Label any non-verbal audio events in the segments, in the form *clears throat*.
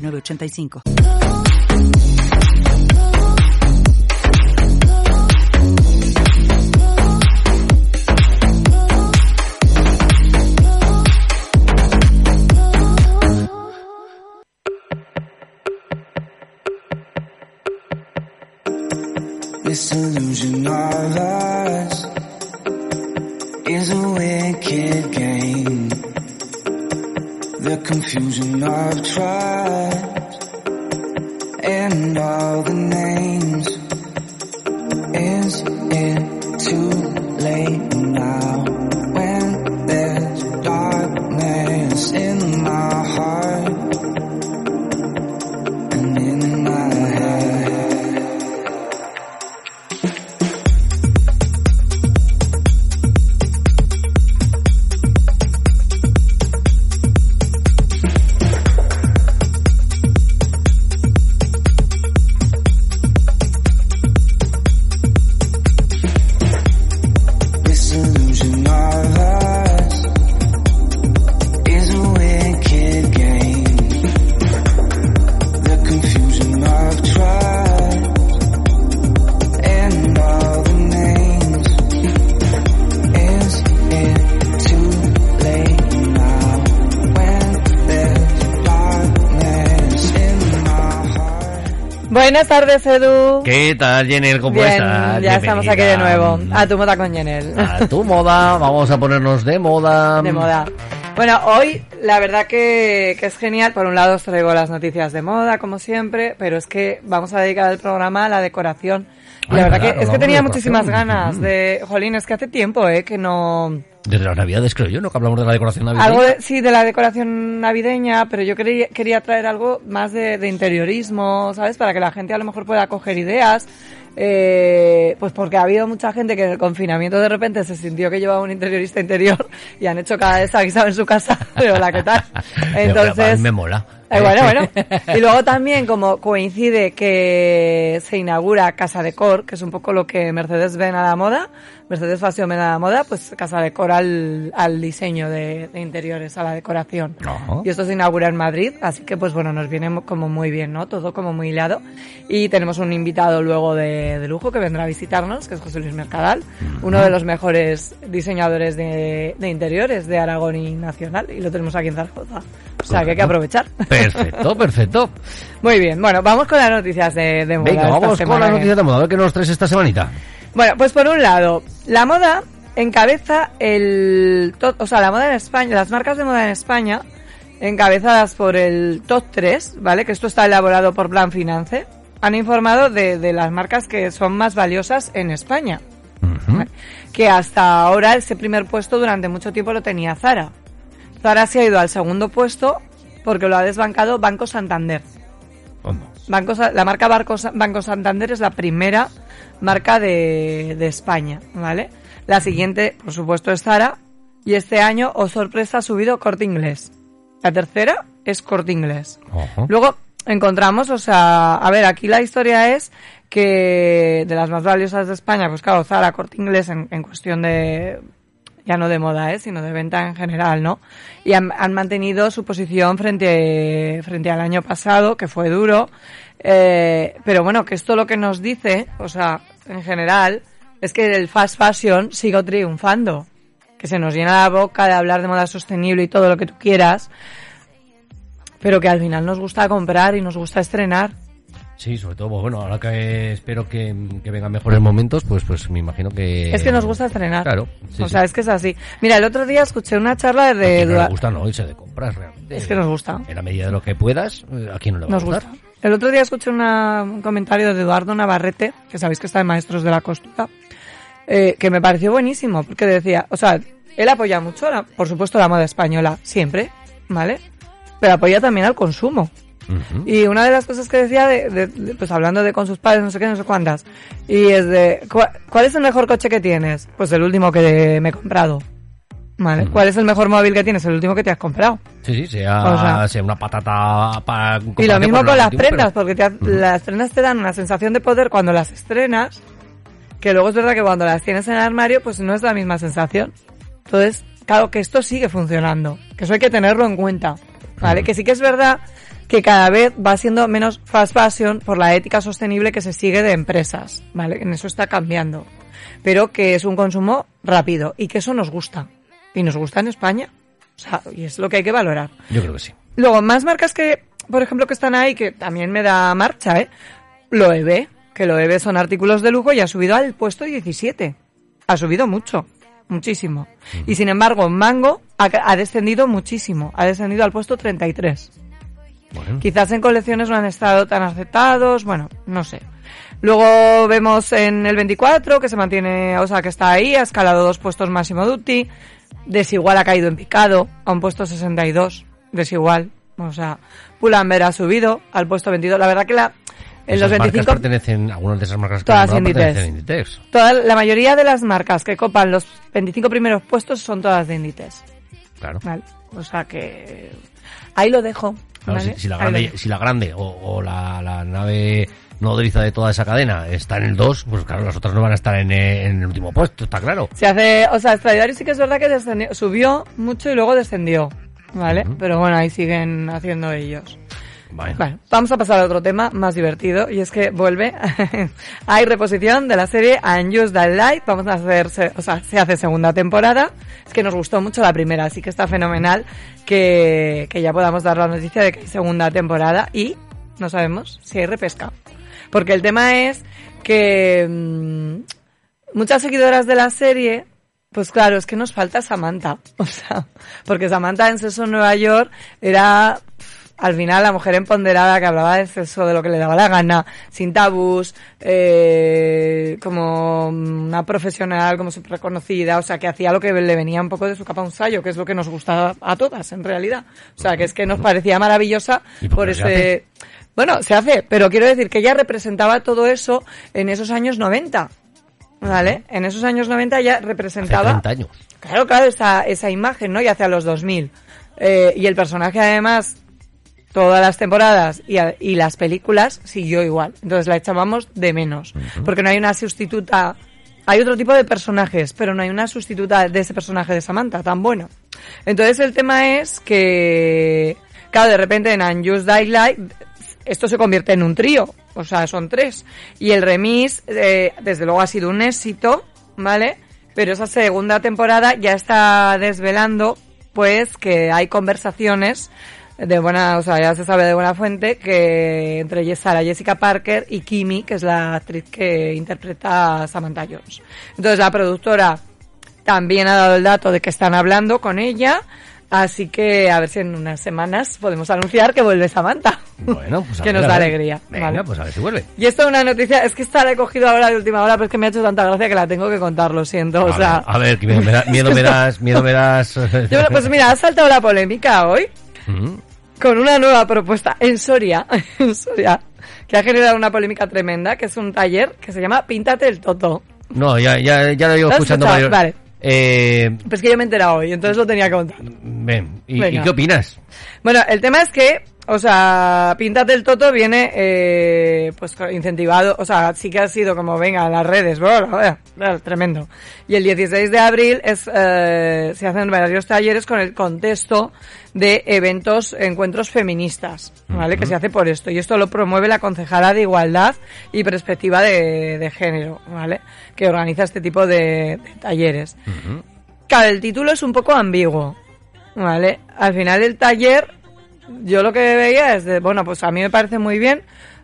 985. This illusion of is a wicked game. The confusion of trust and all the names. Is Buenas tardes, Edu. ¿Qué tal, Jenner? ¿Cómo Bien, estás? ya estamos aquí de nuevo. A tu moda con Yenel. A tu moda, vamos a ponernos de moda. de moda. Bueno, hoy la verdad que, que es genial. Por un lado os traigo las noticias de moda, como siempre, pero es que vamos a dedicar el programa a la decoración. La verdad claro, que es que tenía muchísimas ganas de... Jolín, es que hace tiempo, ¿eh? Que no... Desde las navidades, creo yo, ¿no? Que hablamos de la decoración navideña. Algo de- sí, de la decoración navideña, pero yo quería, quería traer algo más de, de interiorismo, ¿sabes? Para que la gente a lo mejor pueda coger ideas. Eh, pues porque ha habido mucha gente que en el confinamiento de repente se sintió que llevaba un interiorista interior *laughs* y han hecho cada vez en su casa. *laughs* Pero la que tal. *laughs* Entonces, me mola. Eh, bueno, bueno. *laughs* Y luego también, como coincide que se inaugura Casa Decor, que es un poco lo que Mercedes ven a la moda, Mercedes Fashion ven a la moda, pues Casa Decor al, al diseño de, de interiores, a la decoración. Y esto se inaugura en Madrid, así que pues bueno, nos viene mo- como muy bien, ¿no? Todo como muy hilado. Y tenemos un invitado luego de, de lujo que vendrá a visitarnos, que es José Luis Mercadal, uno de los mejores diseñadores de, de interiores de Aragón y Nacional, y lo tenemos aquí en Zaragoza. O sea que hay que aprovechar. Perfecto, *laughs* perfecto. Muy bien, bueno, vamos con las noticias de, de moda. Venga, esta vamos con las que- noticias de moda. A ver qué nos traes esta semanita. Bueno, pues por un lado, la moda encabeza el... O sea, la moda en España, las marcas de moda en España, encabezadas por el top 3, ¿vale? Que esto está elaborado por Plan Finance, han informado de, de las marcas que son más valiosas en España. Que hasta ahora ese primer puesto durante mucho tiempo lo tenía Zara. Zara se ha ido al segundo puesto porque lo ha desbancado Banco Santander. La marca Barco Banco Santander es la primera marca de, de España, ¿vale? La siguiente, por supuesto, es Zara. Y este año, o sorpresa, ha subido Corte Inglés. La tercera es Corte Inglés. Luego encontramos, o sea, a ver, aquí la historia es que de las más valiosas de España, pues claro, Zara, Corte Inglés en, en cuestión de, ya no de moda, ¿eh? sino de venta en general, ¿no? Y han, mantenido su posición frente, frente al año pasado, que fue duro. Eh, pero bueno, que esto lo que nos dice, o sea, en general, es que el fast fashion sigue triunfando. Que se nos llena la boca de hablar de moda sostenible y todo lo que tú quieras, pero que al final nos gusta comprar y nos gusta estrenar. Sí, sobre todo, pues, bueno, ahora que espero que, que vengan mejores momentos, pues pues me imagino que... Es que nos gusta estrenar. Claro, sí, o sí. sea, es que es así. Mira, el otro día escuché una charla de... no le Dua- gusta no irse de compras, realmente. Es que nos gusta. En la medida de lo que puedas, eh, ¿a quién no le va Nos a gustar? gusta. El otro día escuché una- un comentario de Eduardo Navarrete, que sabéis que está de Maestros de la Costura, eh, que me pareció buenísimo, porque decía, o sea, él apoya mucho, la- por supuesto, la moda española, siempre, ¿vale? Pero apoya también al consumo. Y una de las cosas que decía, de, de- de- pues hablando de con sus padres, no sé qué, no sé cuántas, y es de, ¿cuál, es el mejor coche que tienes? Pues el último que me he comprado. ¿Vale? ¿Cuál es el mejor móvil que tienes? El último que te has comprado. Sí, sí, sea, O sea- sea una patata para... Y lo mismo con las prendas, porque porque te ha- las prendas te dan una sensación de poder cuando las estrenas, que luego es verdad que cuando las tienes en el armario, pues no es la misma sensación. Entonces, claro, que esto sigue funcionando, que eso hay que tenerlo en cuenta, ¿vale? Que sí que es verdad que cada vez va siendo menos fast fashion por la ética sostenible que se sigue de empresas, ¿vale? En eso está cambiando. Pero que es un consumo rápido y que eso nos gusta. Y nos gusta en España. O sea, y es lo que hay que valorar. Yo creo que sí. Luego, más marcas que, por ejemplo, que están ahí, que también me da marcha, ¿eh? Loewe, que Loewe son artículos de lujo y ha subido al puesto 17. Ha subido mucho, muchísimo. Y sin embargo, Mango ha, ha descendido muchísimo, ha descendido al puesto 33. Bueno, Quizás en colecciones no han estado tan aceptados, bueno, no sé. Luego vemos en el 24 que se mantiene, o sea, que está ahí, ha escalado dos puestos máximo duty. Desigual ha caído en picado a un puesto 62. Desigual. O sea, Pull&Bear ha subido al puesto 22. La verdad que la, en esas los marcas 25, pertenecen, algunas de esas marcas Todas Inditex. a Inditex. toda, la mayoría de las marcas que copan los 25 primeros puestos son todas de Inditex. Claro. ¿vale? O sea que ahí lo dejo. Claro, ¿vale? si, si la grande, dejo. si la grande o, o la, la nave nodriza de toda esa cadena está en el 2, pues claro, las otras no van a estar en, en el último puesto, está claro. Se hace, o sea, Stradivarius sí que es verdad que descendió, subió mucho y luego descendió, ¿vale? Pero bueno, ahí siguen haciendo ellos. Bueno, vamos a pasar a otro tema más divertido y es que vuelve, *laughs* hay reposición de la serie Unused That Light, vamos a hacer, o sea, se hace segunda temporada, es que nos gustó mucho la primera, así que está fenomenal que, que ya podamos dar la noticia de que hay segunda temporada y no sabemos si hay repesca. Porque el tema es que mm, muchas seguidoras de la serie, pues claro, es que nos falta Samantha. *laughs* O sea, porque Samantha en Sexo en Nueva York era al final la mujer empoderada que hablaba de sexo de lo que le daba la gana, sin tabús, eh, como una profesional, como súper reconocida, o sea, que hacía lo que le venía un poco de su capa a un sallo, que es lo que nos gustaba a todas, en realidad. O sea, que es que nos parecía maravillosa ¿Y por ese... Bueno, se hace, pero quiero decir que ella representaba todo eso en esos años 90. ¿Vale? En esos años 90 ya Hace representaba... 30 años. Claro, claro, esa, esa imagen, ¿no? Y hacia los 2000. Eh, y el personaje, además, todas las temporadas y, a- y las películas siguió igual. Entonces la echábamos de menos. Porque no hay una sustituta. Hay otro tipo de personajes, pero no hay una sustituta de ese personaje de Samantha tan bueno. Entonces el tema es que, claro, de repente en Unused Daylight esto se convierte en un trío. O sea, son tres. Y el remis, eh, desde luego, ha sido un éxito, ¿vale? Pero esa segunda temporada ya está desvelando, pues, que hay conversaciones de buena, o sea, ya se sabe de buena fuente que entre Sarah Jessica Parker y Kimi, que es la actriz que interpreta a Samantha Jones. Entonces la productora también ha dado el dato de que están hablando con ella, así que a ver si en unas semanas podemos anunciar que vuelve Samantha. Bueno, pues a *laughs* que ver, nos a da ver. alegría. Venga, ¿vale? pues a ver si vuelve. Y esto es una noticia, es que esta la he cogido ahora de última hora, pero es que me ha hecho tanta gracia que la tengo que contar, lo siento. o a, sea, ver, a ver, que miedo me, da- miedo me das, miedo me das. *laughs* Yo- pues mira, ha saltado la polémica hoy Ujú. Con una nueva propuesta en Soria, *laughs* en Soria, que ha generado una polémica tremenda, que es un taller que se llama Píntate el Toto. No, ya, ya, ya lo llevo ¿Lo has escuchando. varios- Vale. Eh, Pues que yo me he enterado hoy, entonces lo tenía que contar. ven, ¿y, Venga. y qué opinas? Bueno, el tema es que, o sea, Píntate el Toto viene, eh, pues incentivado, o sea, sí que ha sido como, venga, en las redes, bueno, tremendo. Y el 16 de abril es, eh, se hacen varios talleres con el contexto de eventos, encuentros feministas, ¿vale? Que se hace por esto. Y esto lo promueve la concejala de Igualdad y Perspectiva de, de Género, ¿vale? Que organiza este tipo de- de talleres. Claro, el título es un poco ambiguo, ¿vale? Al final el taller, yo lo que veía es de, bueno, pues a mí me parece muy bien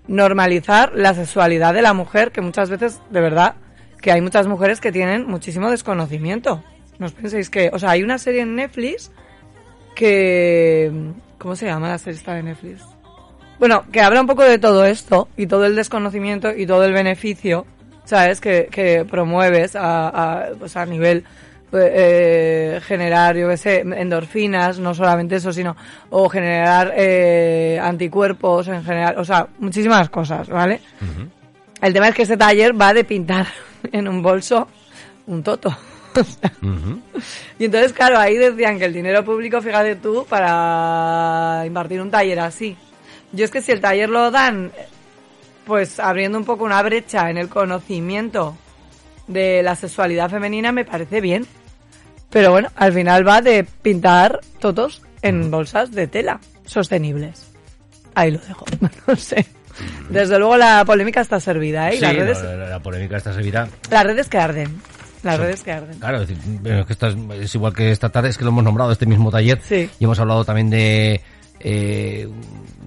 normalizar la sexualidad de la mujer, que muchas veces, de verdad, que hay muchas mujeres que tienen muchísimo desconocimiento. No os penséis que, o sea, hay una serie en Netflix que, ¿cómo se llama la serie esta de Netflix? Bueno, que habla un poco de todo esto y todo el desconocimiento y todo el beneficio, ¿sabes? Que, que promueves a, a, pues a nivel eh, generar, yo qué sé, endorfinas, no solamente eso, sino, o generar eh, anticuerpos en general, o sea, muchísimas cosas, ¿vale? El tema es que este taller va de pintar *laughs* en un bolso un toto. *laughs* Y entonces, claro, ahí decían que el dinero público, fíjate tú, para impartir un taller así. Yo es que si el taller lo dan, pues abriendo un poco una brecha en el conocimiento de la sexualidad femenina, me parece bien. Pero bueno, al final va de pintar totos en bolsas de tela sostenibles. Ahí lo dejo, *laughs* no sé. Desde luego la polémica está servida, ¿eh? Y Sí, las, redes, la, la polémica está servirá. las redes que arden. Las redes que arden. Claro, es, decir, bueno, es que esta es, es igual que esta tarde, es que lo hemos nombrado este mismo taller Sí. y hemos hablado también de eh,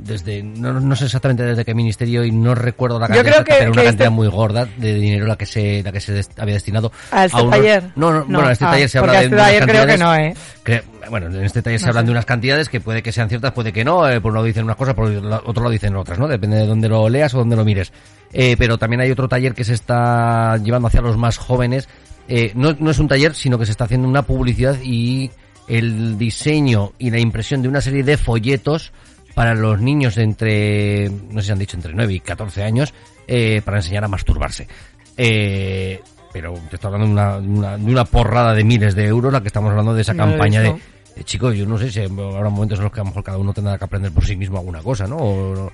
desde no, no sé exactamente desde qué ministerio y no recuerdo la Yo cantidad, creo exacta, que- pero una que cantidad este- muy gorda de dinero la que se la que se des- había destinado ¿A este unos- taller? No, no, No, bueno, a este ah, taller se habla de este unas taller creo que no, ¿eh? que- bueno, en este taller se hablan de unas cantidades que puede que sean ciertas, puede que no, eh, por un lado dicen unas cosas, por otro lado dicen otras, ¿no? Depende de dónde lo leas o dónde lo mires. Eh, pero también hay otro taller que se está llevando hacia los más jóvenes. Eh, no, no es un taller, sino que se está haciendo una publicidad y el diseño y la impresión de una serie de folletos para los niños de entre, no sé si han dicho entre 9 y 14 años, eh, para enseñar a masturbarse. Eh, pero te estoy hablando de una, una, de una porrada de miles de euros, la que estamos hablando de esa No campaña de, eh, chicos, yo no sé si habrá momentos en los que a lo mejor cada uno tendrá que aprender por sí mismo alguna cosa, ¿no? O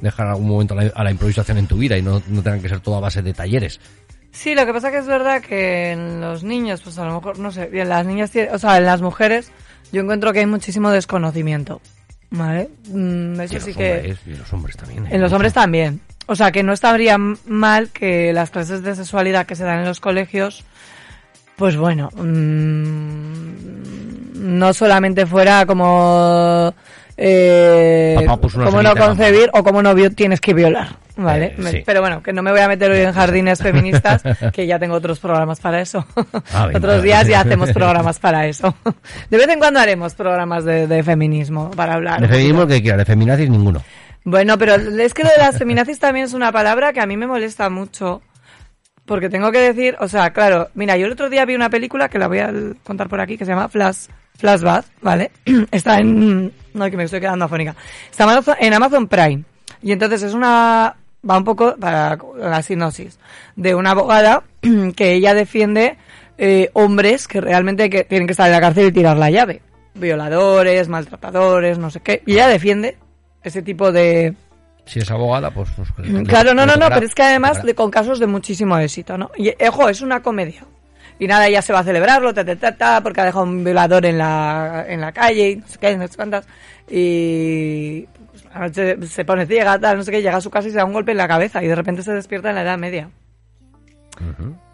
dejar algún momento a la, a la improvisación en tu vida y no, no tengan que ser todo a base de talleres. Sí, lo que pasa que es verdad que en los niños, pues a lo mejor, no sé, y en las niñas, o sea, en las mujeres, yo encuentro que hay muchísimo desconocimiento, ¿vale? Mm, Y eso los, sí que... hombres, y los hombres también. ¿eh? En los hombres también. O sea, que no estaría mal que las clases de sexualidad que se dan en los colegios, pues bueno, mm, no solamente fuera como eh, Papá puso una cómo no concebir o cómo no vi- tienes que violar, ¿vale? Eh, sí. Pero bueno, que no me voy a meter hoy en jardines feministas, *laughs* que ya tengo otros programas para eso. Ah, *laughs* otros días ya *laughs* hacemos programas para eso. De vez en cuando haremos programas de, de feminismo para hablar. De feminismo que quiera, de feminazis ninguno. Bueno, pero es que lo de las feminazis también es una palabra que a mí me molesta mucho. Porque tengo que decir, o sea, claro, mira, yo el otro día vi una película que la voy a contar por aquí, que se llama Flash, Flashback, ¿vale? *clears throat* Está en, no, que me estoy quedando afónica. Está en Amazon- Prime. Y entonces es una, va un poco para la sinopsis, de una abogada *clears throat* que ella defiende eh, hombres que realmente que tienen que estar en la cárcel y tirar la llave. Violadores, maltratadores, no sé qué. Y ella defiende ese tipo de, Si es abogada, pues... pues le- Claro, no, no, no, pero es que además de, con casos de muchísimo éxito, ¿no? Y, eh, ojo, es una comedia. Y nada, ella se va a celebrarlo, ta, ta, ta, ta, porque ha dejado un violador en la, en la calle, y no sé qué, no sé cuántas. Y pues, a la noche se pone ciega, tal, no sé qué, llega a su casa y se da un golpe en la cabeza y de repente se despierta en la Edad Media.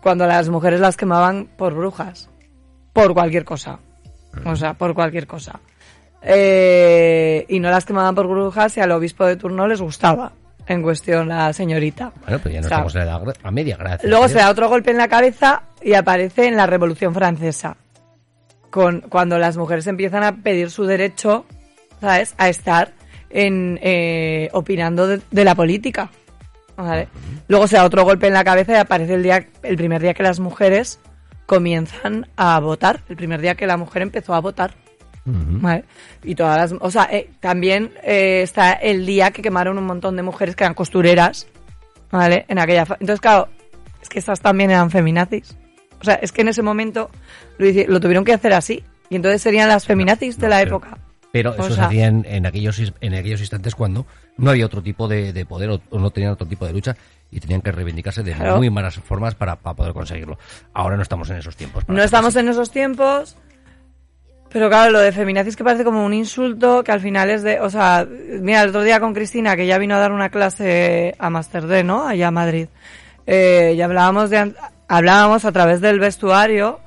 Cuando las mujeres las quemaban por brujas. Por cualquier cosa. O sea, por cualquier cosa. Eh, y no las quemaban por brujas y al obispo de turno les gustaba. En cuestión la señorita. Bueno, pues ya no O sea, estamos la a media, gracias. Luego se da otro golpe en la cabeza y aparece en la Revolución Francesa. Con, cuando las mujeres empiezan a pedir su derecho, ¿sabes? A estar en, eh, opinando de, de la política. ¿vale? Luego se da otro golpe en la cabeza y aparece el, día, el primer día que las mujeres comienzan a votar. El primer día que la mujer empezó a votar. Ujú. ¿vale? Y todas las, o sea, eh, también eh, está el día que quemaron un montón de mujeres que eran costureras, ¿vale? En aquella, entonces claro, es que estas también eran feminazis. O sea, es que en ese momento lo, lo tuvieron que hacer así. Y entonces serían las feminazis de la pero- época. Pero O eso se sea- hacía en, en aquellos, en aquellos instantes cuando no había otro tipo de, de poder o, o no tenían otro tipo de lucha y tenían que reivindicarse de Claro. muy malas formas para, para poder conseguirlo. Ahora no estamos en esos tiempos. No estamos así. en esos tiempos. Pero claro, lo de feminazis que parece como un insulto, que al final es de, o sea, mira, el otro día con Cristina, que ya vino a dar una clase a Master D, ¿no? Allá a Madrid. Eh, y hablábamos de, hablábamos a través del vestuario,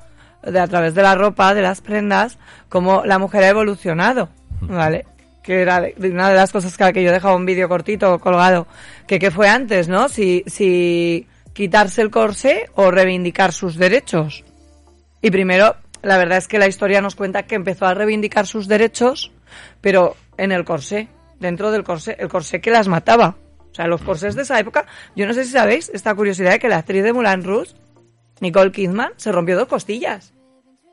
de a través de la ropa, de las prendas, cómo la mujer ha evolucionado, ¿vale? Que era una de las cosas que, que yo dejaba un vídeo cortito colgado, que qué fue antes, ¿no? Si, si quitarse el corsé o reivindicar sus derechos. Y primero, la verdad es que la historia nos cuenta que empezó a reivindicar sus derechos, pero en el corsé, dentro del corsé, el corsé que las mataba. O sea, los corsés de esa época, yo no sé si sabéis esta curiosidad de que la actriz de Moulin Rouge, Nicole Kidman, se rompió dos costillas.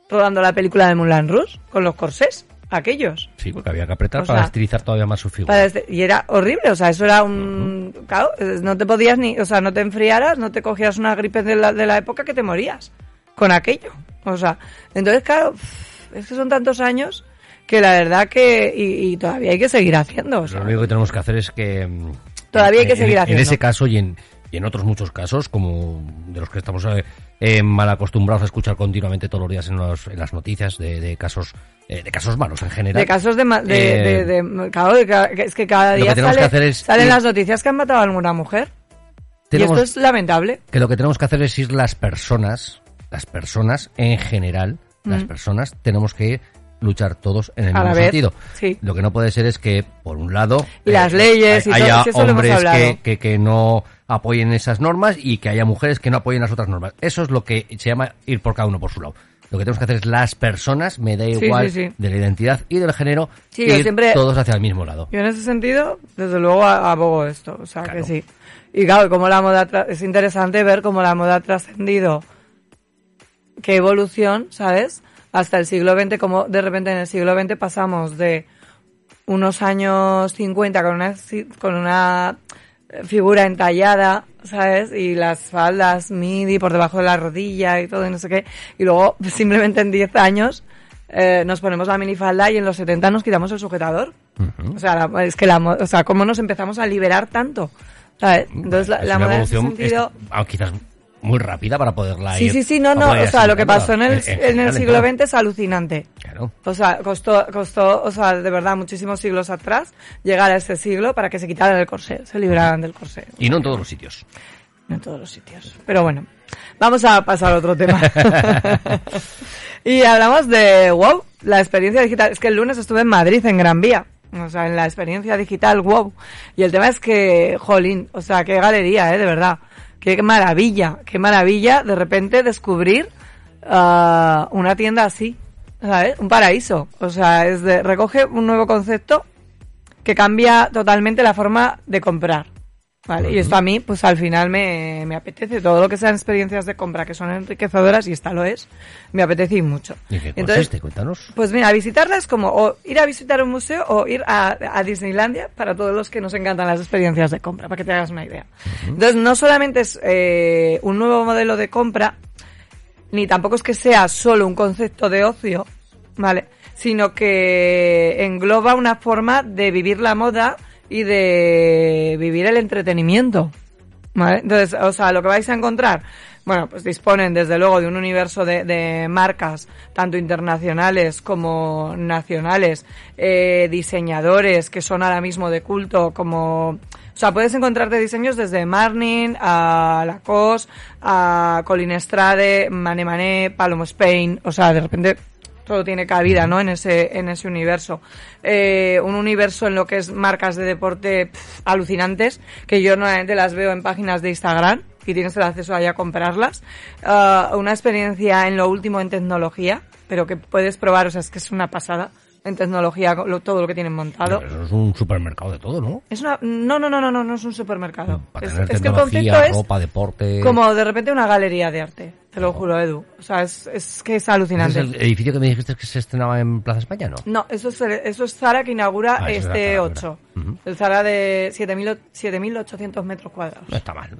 rodando la película de Moulin Rouge con los corsés, aquellos. Sí, porque había que apretar O para estilizar todavía más su figura. Este- y era horrible, o sea, eso era un... Claro, eh, no te podías ni... O sea, no te enfriaras, no te cogías una gripe de la, de la época que te morías con aquello. O sea, entonces, claro, es que son tantos años que la verdad que... Y, y todavía hay que seguir haciendo. o sea. Lo único que tenemos que hacer es que... mm, Todavía hay que en- seguir en, haciendo. En ese caso y en, y en otros muchos casos, como de los que estamos eh, eh, mal acostumbrados a escuchar continuamente todos los días en, los- en las noticias de, de casos eh, de casos malos en general. De casos de, de, Eh, de- de- claro, es que cada que día tenemos sale- que hacer es salen las noticias que han matado a alguna mujer. tenemos Y esto es lamentable. que lo que tenemos que hacer es ir las personas, las personas en general, las Mm. personas tenemos que luchar todos en el A mismo vez, sentido. sí. Lo que no puede ser es que, por un lado, las leyes y todo, haya eso hombres que, que, que no apoyen esas normas y que haya mujeres que no apoyen las otras normas. Eso es lo que se llama ir por cada uno por su lado. Lo que tenemos que hacer es las personas, me da igual sí, sí. de la identidad y del género, ir siempre- todos hacia el mismo lado. Yo en ese sentido, desde luego abogo esto, o sea Claro. que sí. Y claro, como la moda es interesante ver cómo la moda ha trascendido, qué evolución, ¿sabes? Hasta el siglo XX, como de repente en el siglo XX pasamos de unos años 50 con una con una eh, figura entallada, ¿sabes? Y las faldas midi por debajo de la rodilla y todo y no sé qué. Y luego simplemente en 10 años eh, nos ponemos la minifalda y en los 70 nos quitamos el sujetador. O sea, la- es que la, o sea, cómo nos empezamos a liberar tanto, ¿sabes? Entonces la, la moda en ese sentido... es- ah, quizás muy rápida para poderla Sí, ir- sí, sí, no, para no, poder o sea, lo que pasó en el, en el siglo. XX es alucinante. Claro. O sea, costó, costó, o sea, de verdad, muchísimos siglos atrás llegar a este siglo para que se quitaran el corsé, se libraran del corsé. Y no en todos los sitios. No en todos los sitios. Pero bueno, vamos a pasar a otro tema. *laughs* y hablamos de WoW, la experiencia digital. Es que el lunes estuve en Madrid, en Gran Vía. O sea, en la experiencia digital WoW. Y el tema es que, jolín, o sea, qué galería, eh, de verdad. Qué maravilla, qué maravilla de repente descubrir ah, una tienda así, ¿sabes? Un paraíso. O sea, es de, recoge un nuevo concepto que cambia totalmente la forma de comprar. ¿Vale? Y esto a mí, pues al final me, me apetece. Todo lo que sean experiencias de compra que son enriquecedoras, y esta lo es, me apetece y mucho. ¿Y qué Entonces, consiste? Cuéntanos. pues mira, visitarlas como o ir a visitar un museo o ir a, a Disneylandia para todos los que nos encantan las experiencias de compra, para que te hagas una idea. Entonces, no solamente es eh, un nuevo modelo de compra, ni tampoco es que sea solo un concepto de ocio, ¿vale? Sino que engloba una forma de vivir la moda y de vivir el entretenimiento. ¿Vale? Entonces, o sea, lo que vais a encontrar, bueno, pues disponen desde luego de un universo de, marcas, tanto internacionales como nacionales, eh, diseñadores que son ahora mismo de culto, como, o sea, puedes encontrarte diseños desde Marnin a Lacoste, a Colin Estrade, Mané Mané, Palomo Spain, o sea, de repente todo tiene cabida, ¿no? En ese, en ese universo. Eh, un universo en lo que es marcas de deporte pff, alucinantes, que yo normalmente las veo en páginas de Instagram y tienes el acceso ahí a comprarlas. Ah, una experiencia en lo último en tecnología, pero que puedes probar, o sea, es que es una pasada en tecnología, lo- todo lo que tienen montado. Pero eso es un supermercado de todo, ¿no? Es una, no, no, no, no, no, no es un supermercado. Para Es, tener es que el concepto es deporte... como de repente una galería de arte. Te lo juro, Edu. O sea, es, es que es ¿Ese alucinante. ¿Es el edificio que me dijiste que se estrenaba en Plaza España, no? No, eso es, eso es Zara que inaugura Ah, este Zara, 8. verdad. Ujú. El Zara de 7.000 7.800 metros cuadrados. No está mal.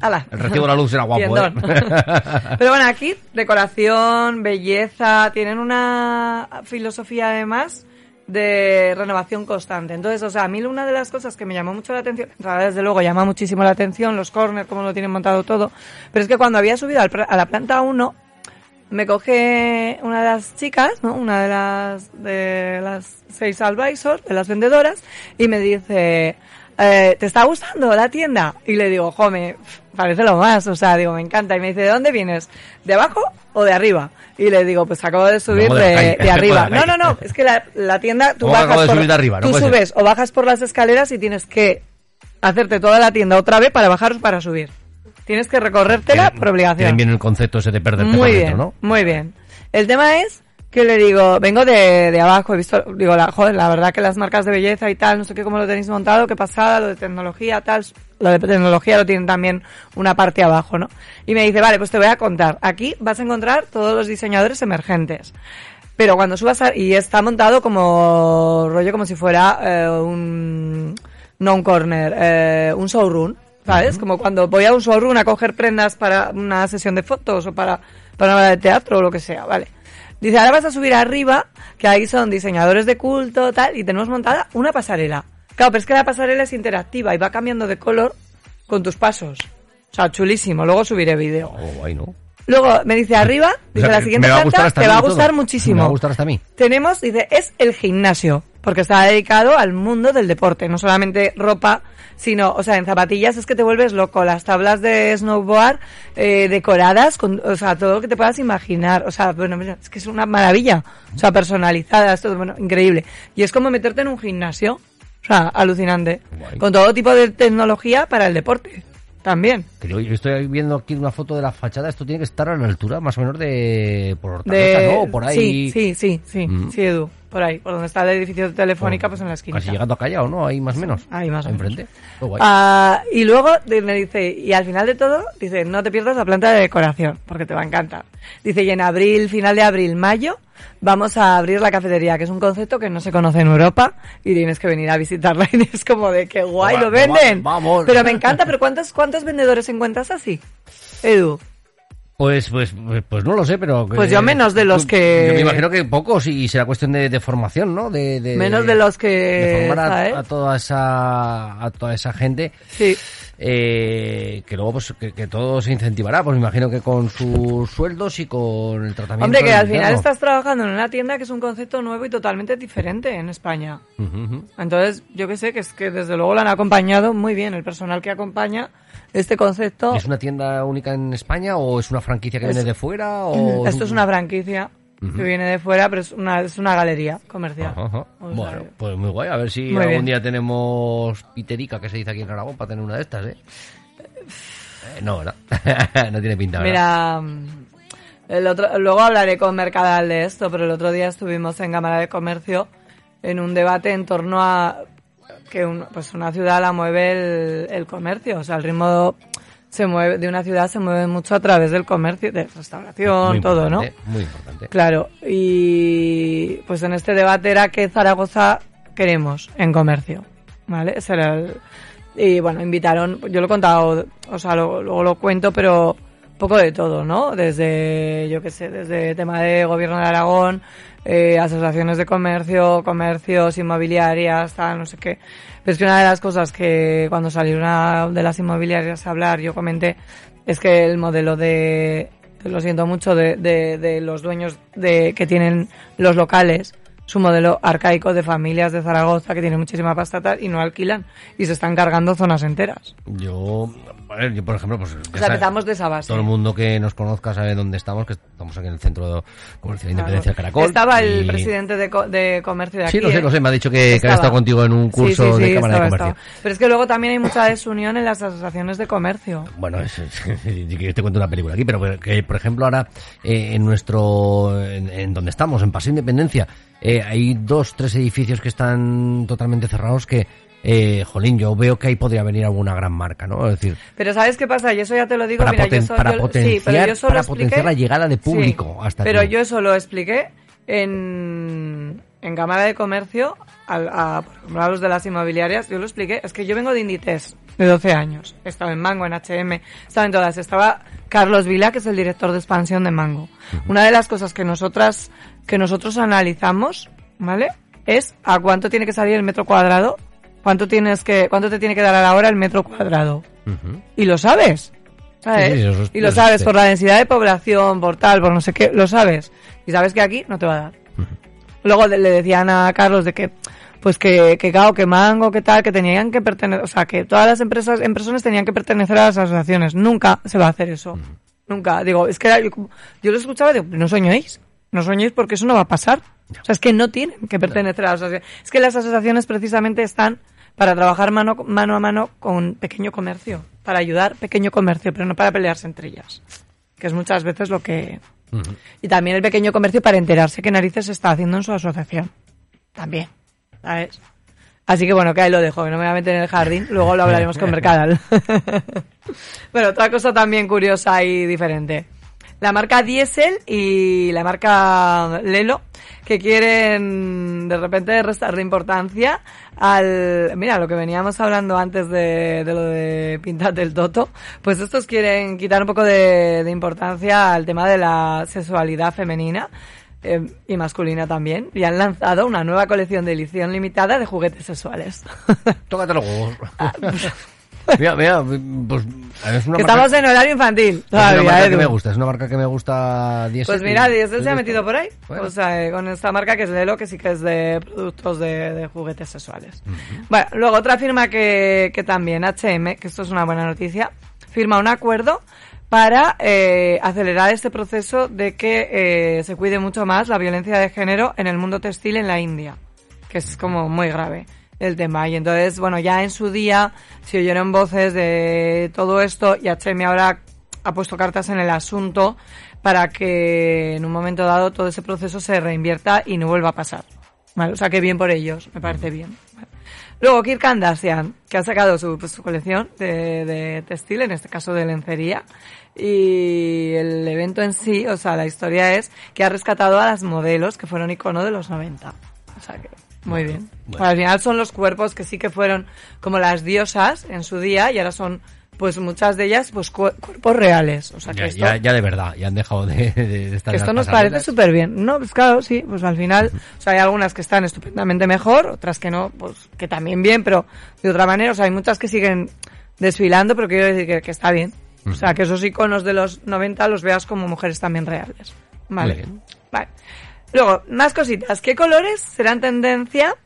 Ala. El recibo de la luz era guapo, ¿eh? *laughs* Pero bueno, aquí decoración, belleza, tienen una filosofía además de renovación constante. Entonces, o sea, a mí una de las cosas que me llamó mucho la atención, desde luego llama muchísimo la atención los corners, cómo lo tienen montado todo, pero es que cuando había subido a la planta 1, me coge una de las chicas, ¿no? Una de las de las seis advisors, de las vendedoras, y me dice, eh, ¿te está gustando la tienda? Y le digo, jo, me parece lo más, o sea, digo, me encanta. Y me dice, ¿de dónde vienes? ¿De abajo o de arriba? Y le digo, pues acabo de subir de *laughs* arriba. No, no, no, es que la, la tienda, tú ¿Cómo que bajas acabo de por, subir de arriba? No tú ser. subes o bajas por las escaleras y tienes que hacerte toda la tienda otra vez para bajar o para subir. Tienes que recorrértela por obligación. Tienen bien el concepto ese de perderte por Muy dentro, bien, ¿no? muy bien. El tema es que le digo, vengo de, de abajo, he visto, digo, la, joder, la verdad que las marcas de belleza y tal, no sé qué, cómo lo tenéis montado, qué pasada, lo de tecnología, tal, lo de tecnología lo tienen también una parte abajo, ¿no? Y me dice, vale, pues te voy a contar, aquí vas a encontrar todos los diseñadores emergentes. Pero cuando subas a, y está montado como rollo como si fuera eh, un no un corner, eh, un showroom, ¿sabes? Como cuando voy a un showroom a coger prendas para una sesión de fotos o para para una de teatro o lo que sea, ¿vale? Dice, ahora vas a subir arriba, que ahí son diseñadores de culto, tal, y tenemos montada una pasarela. Claro, pero es que la pasarela es interactiva y va cambiando de color con tus pasos. O sea, chulísimo. Luego subiré vídeo. Oh, guay, ¿no? Luego me dice arriba, dice O sea, la siguiente me va a gustar planta, te va a gustar muchísimo. Me va a gustar hasta a mí. Tenemos, dice, es el gimnasio, porque está dedicado al mundo del deporte, no solamente ropa, sino, o sea, en zapatillas es que te vuelves loco, las tablas de snowboard eh, decoradas, con, o sea, todo lo que te puedas imaginar, o sea, bueno, es que es una maravilla, o sea, personalizadas, todo, bueno, increíble. Y es como meterte en un gimnasio, o sea, alucinante, Guay. con todo tipo de tecnología para el deporte, también. Que yo, yo estoy viendo aquí una foto de la fachada. Esto tiene que estar a la altura más o menos de por Hortaleza, De, ¿no? Por ahí. Sí, sí, sí, sí, Mm. sí, Edu, por ahí, por donde está el edificio de Telefónica, Por- pues en la esquina. Casi llegando a Callao, ¿no? Ahí más o menos. ahí más o menos. Enfrente. Oh. Ah, y luego me dice, y al final de todo, dice, no te pierdas la planta de decoración, porque te va a encantar. Dice, y en abril, final de abril, mayo, vamos a abrir la cafetería, que es un concepto que no se conoce en Europa, y tienes que venir a visitarla, *laughs* y es como de que guay, Va- lo venden. va- vamos. Pero me encanta, pero ¿cuántos, cuántos vendedores encuentras así? Edu. Pues, pues, pues, pues no lo sé, pero... Pues yo menos de los tú- que- Yo me imagino que pocos y será cuestión de, de formación, ¿no? De, de- Menos de los que, De formar a, a toda esa a toda esa gente Sí. Eh, que luego pues que, que todo se incentivará, pues me imagino que con sus sueldos y con el tratamiento. Hombre, que al final estás trabajando en una tienda que es un concepto nuevo y totalmente diferente en España. Ujú, ujú. Entonces, yo que sé, que es que desde luego lo han acompañado muy bien. El personal que acompaña este concepto. ¿Es una tienda única en España o es una franquicia que Es- viene de fuera? O Esto es una franquicia que viene de fuera, pero es una, es una galería comercial. Ajá, ajá. O sea, Bueno, pues muy guay. A ver si algún bien. día tenemos piterica, que se dice aquí en Aragón, para tener una de estas, ¿eh? Eh, no, ¿verdad? *laughs* no tiene pinta, ¿verdad? Mira, mm, el otro, luego hablaré con Mercadal de esto, pero el otro día estuvimos en Cámara de Comercio en un debate en torno a que un- pues una ciudad la mueve el, el comercio, o sea, el ritmo se mueve de una ciudad se mueve mucho a través del comercio, de restauración, Muy todo, ¿no? Muy importante. Claro, y pues en este debate era que Zaragoza queremos en comercio, ¿vale? Ese era el- y bueno, invitaron, yo lo he contado, o sea, lo- luego lo cuento, pero poco de todo, ¿no? Desde, yo qué sé, desde tema de gobierno de Aragón, eh, asociaciones de comercio, comercios, inmobiliarias, tal, no sé qué. Pero es que una de las cosas que cuando salió una de las inmobiliarias a hablar, yo comenté, es que el modelo de, lo siento mucho, de, de, de los dueños de, que tienen los locales, su modelo arcaico de familias de Zaragoza que tiene muchísima pasta tal, y no alquilan y se están cargando zonas enteras. Yo, a ver, yo por ejemplo, pues... O sea, empezamos de esa base. Todo el mundo que nos conozca sabe dónde estamos, que estamos aquí en el Centro Comercial de Independencia del. Caracol. Estaba el presidente de, co- de comercio de aquí. Sí, lo sé, ¿eh? lo sé, me ha dicho que, que había estado contigo en un curso sí, sí, de Cámara estaba, de Comercio. estaba. Pero es que luego también hay mucha desunión en las asociaciones de comercio. Bueno, es, es- *laughs* yo te cuento una película aquí, pero que por ejemplo ahora eh, en nuestro, en, en donde estamos, en Paseo Independencia, eh, hay dos, tres edificios que están totalmente cerrados que, eh, jolín, yo veo que ahí podría venir alguna gran marca, ¿no? Es decir, Pero ¿sabes qué pasa? Y eso ya te lo digo. Para mira, yo eso- para yo- potenciar- sí, pero yo solo para expliqué- potenciar la llegada de público Sí, hasta Pero aquí. yo eso lo expliqué en, en Cámara de Comercio, al- a, por ejemplo, a los de las inmobiliarias, yo lo expliqué. Es que yo vengo de Inditex, de 12 años. He estado en Mango, en H&M, estaba en todas. Estaba Carlos Vila, que es el director de expansión de Mango. Una de las cosas que nosotras, que nosotros analizamos, ¿vale? Es a cuánto tiene que salir el metro cuadrado, cuánto tienes que, cuánto te tiene que dar a la hora el metro cuadrado. Y lo sabes. ¿sabes? Sí, sí, y lo sabes es- por la densidad de población, por tal, por no sé qué, lo sabes. Y sabes que aquí no te va a dar. Luego le decían a Carlos de que, pues que, que Gao, que Mango, que tal, que tenían que pertenecer, o sea, que todas las empresas, empresas tenían que pertenecer a las asociaciones. Nunca se va a hacer eso. Nunca. Digo, es que era- yo, yo lo escuchaba y digo, no soñéis. No soñéis porque eso no va a pasar. O sea, es que no tienen que pertenecer a las asociaciones. Es que las asociaciones precisamente están para trabajar mano, mano a mano con pequeño comercio. Para ayudar pequeño comercio, pero no para pelearse entre ellas. Que es muchas veces lo que, Y también el pequeño comercio para enterarse qué narices se está haciendo en su asociación. También, ¿sabes? Así que bueno, que ahí lo dejo, que no me voy a meter en el jardín, luego lo hablaremos con *laughs* Mercadal. *laughs* bueno, otra cosa también curiosa y diferente. La marca Diesel y la marca Lelo, que quieren de repente restarle importancia al... Mira, lo que veníamos hablando antes de, de lo de pintar del Toto, pues estos quieren quitar un poco de, de importancia al tema de la sexualidad femenina eh, y masculina también, y han lanzado una nueva colección de edición limitada de juguetes sexuales. Tócate los huevos. Mira, mira, pues es una que marca- estamos en horario infantil. es una todavía, marca que me gusta, es una marca que me gusta Diesel. Pues mira, Diesel se ha metido por ahí. Bueno. O sea, eh, con esta marca que es Lelo, que sí que es de productos de, de juguetes sexuales. Bueno, luego otra firma que, que también, H&M, que esto es una buena noticia, firma un acuerdo para eh, acelerar este proceso de que eh, se cuide mucho más la violencia de género en el mundo textil en la India, que es como muy grave el tema. Y entonces, bueno, ya en su día se oyeron voces de todo esto y H&M ahora ha puesto cartas en el asunto para que en un momento dado todo ese proceso se reinvierta y no vuelva a pasar. Vale, o sea que bien por ellos, me parece bien. Vale. Luego Kirk Kardashian, que ha sacado su, pues, su colección de, de textil, en este caso de lencería, y el evento en sí, o sea, la historia es que ha rescatado a las modelos que fueron icono de los 90. O sea que, muy bien. bueno. Al final son los cuerpos que sí que fueron como las diosas en su día y ahora son, pues muchas de ellas, pues cu- cuerpos reales. O sea que Ya, esto, ya, ya de verdad, ya han dejado de, de, de estar que esto nos parece súper bien. No, pues claro, sí, pues al final, o sea, hay algunas que están estupendamente mejor, otras que no, pues que también bien, pero de otra manera, o sea, hay muchas que siguen desfilando, pero quiero decir que, que está bien. O sea, que esos iconos de los 90 los veas como mujeres también reales. Vale. Vale. Luego, más cositas. ¿Qué colores serán tendencia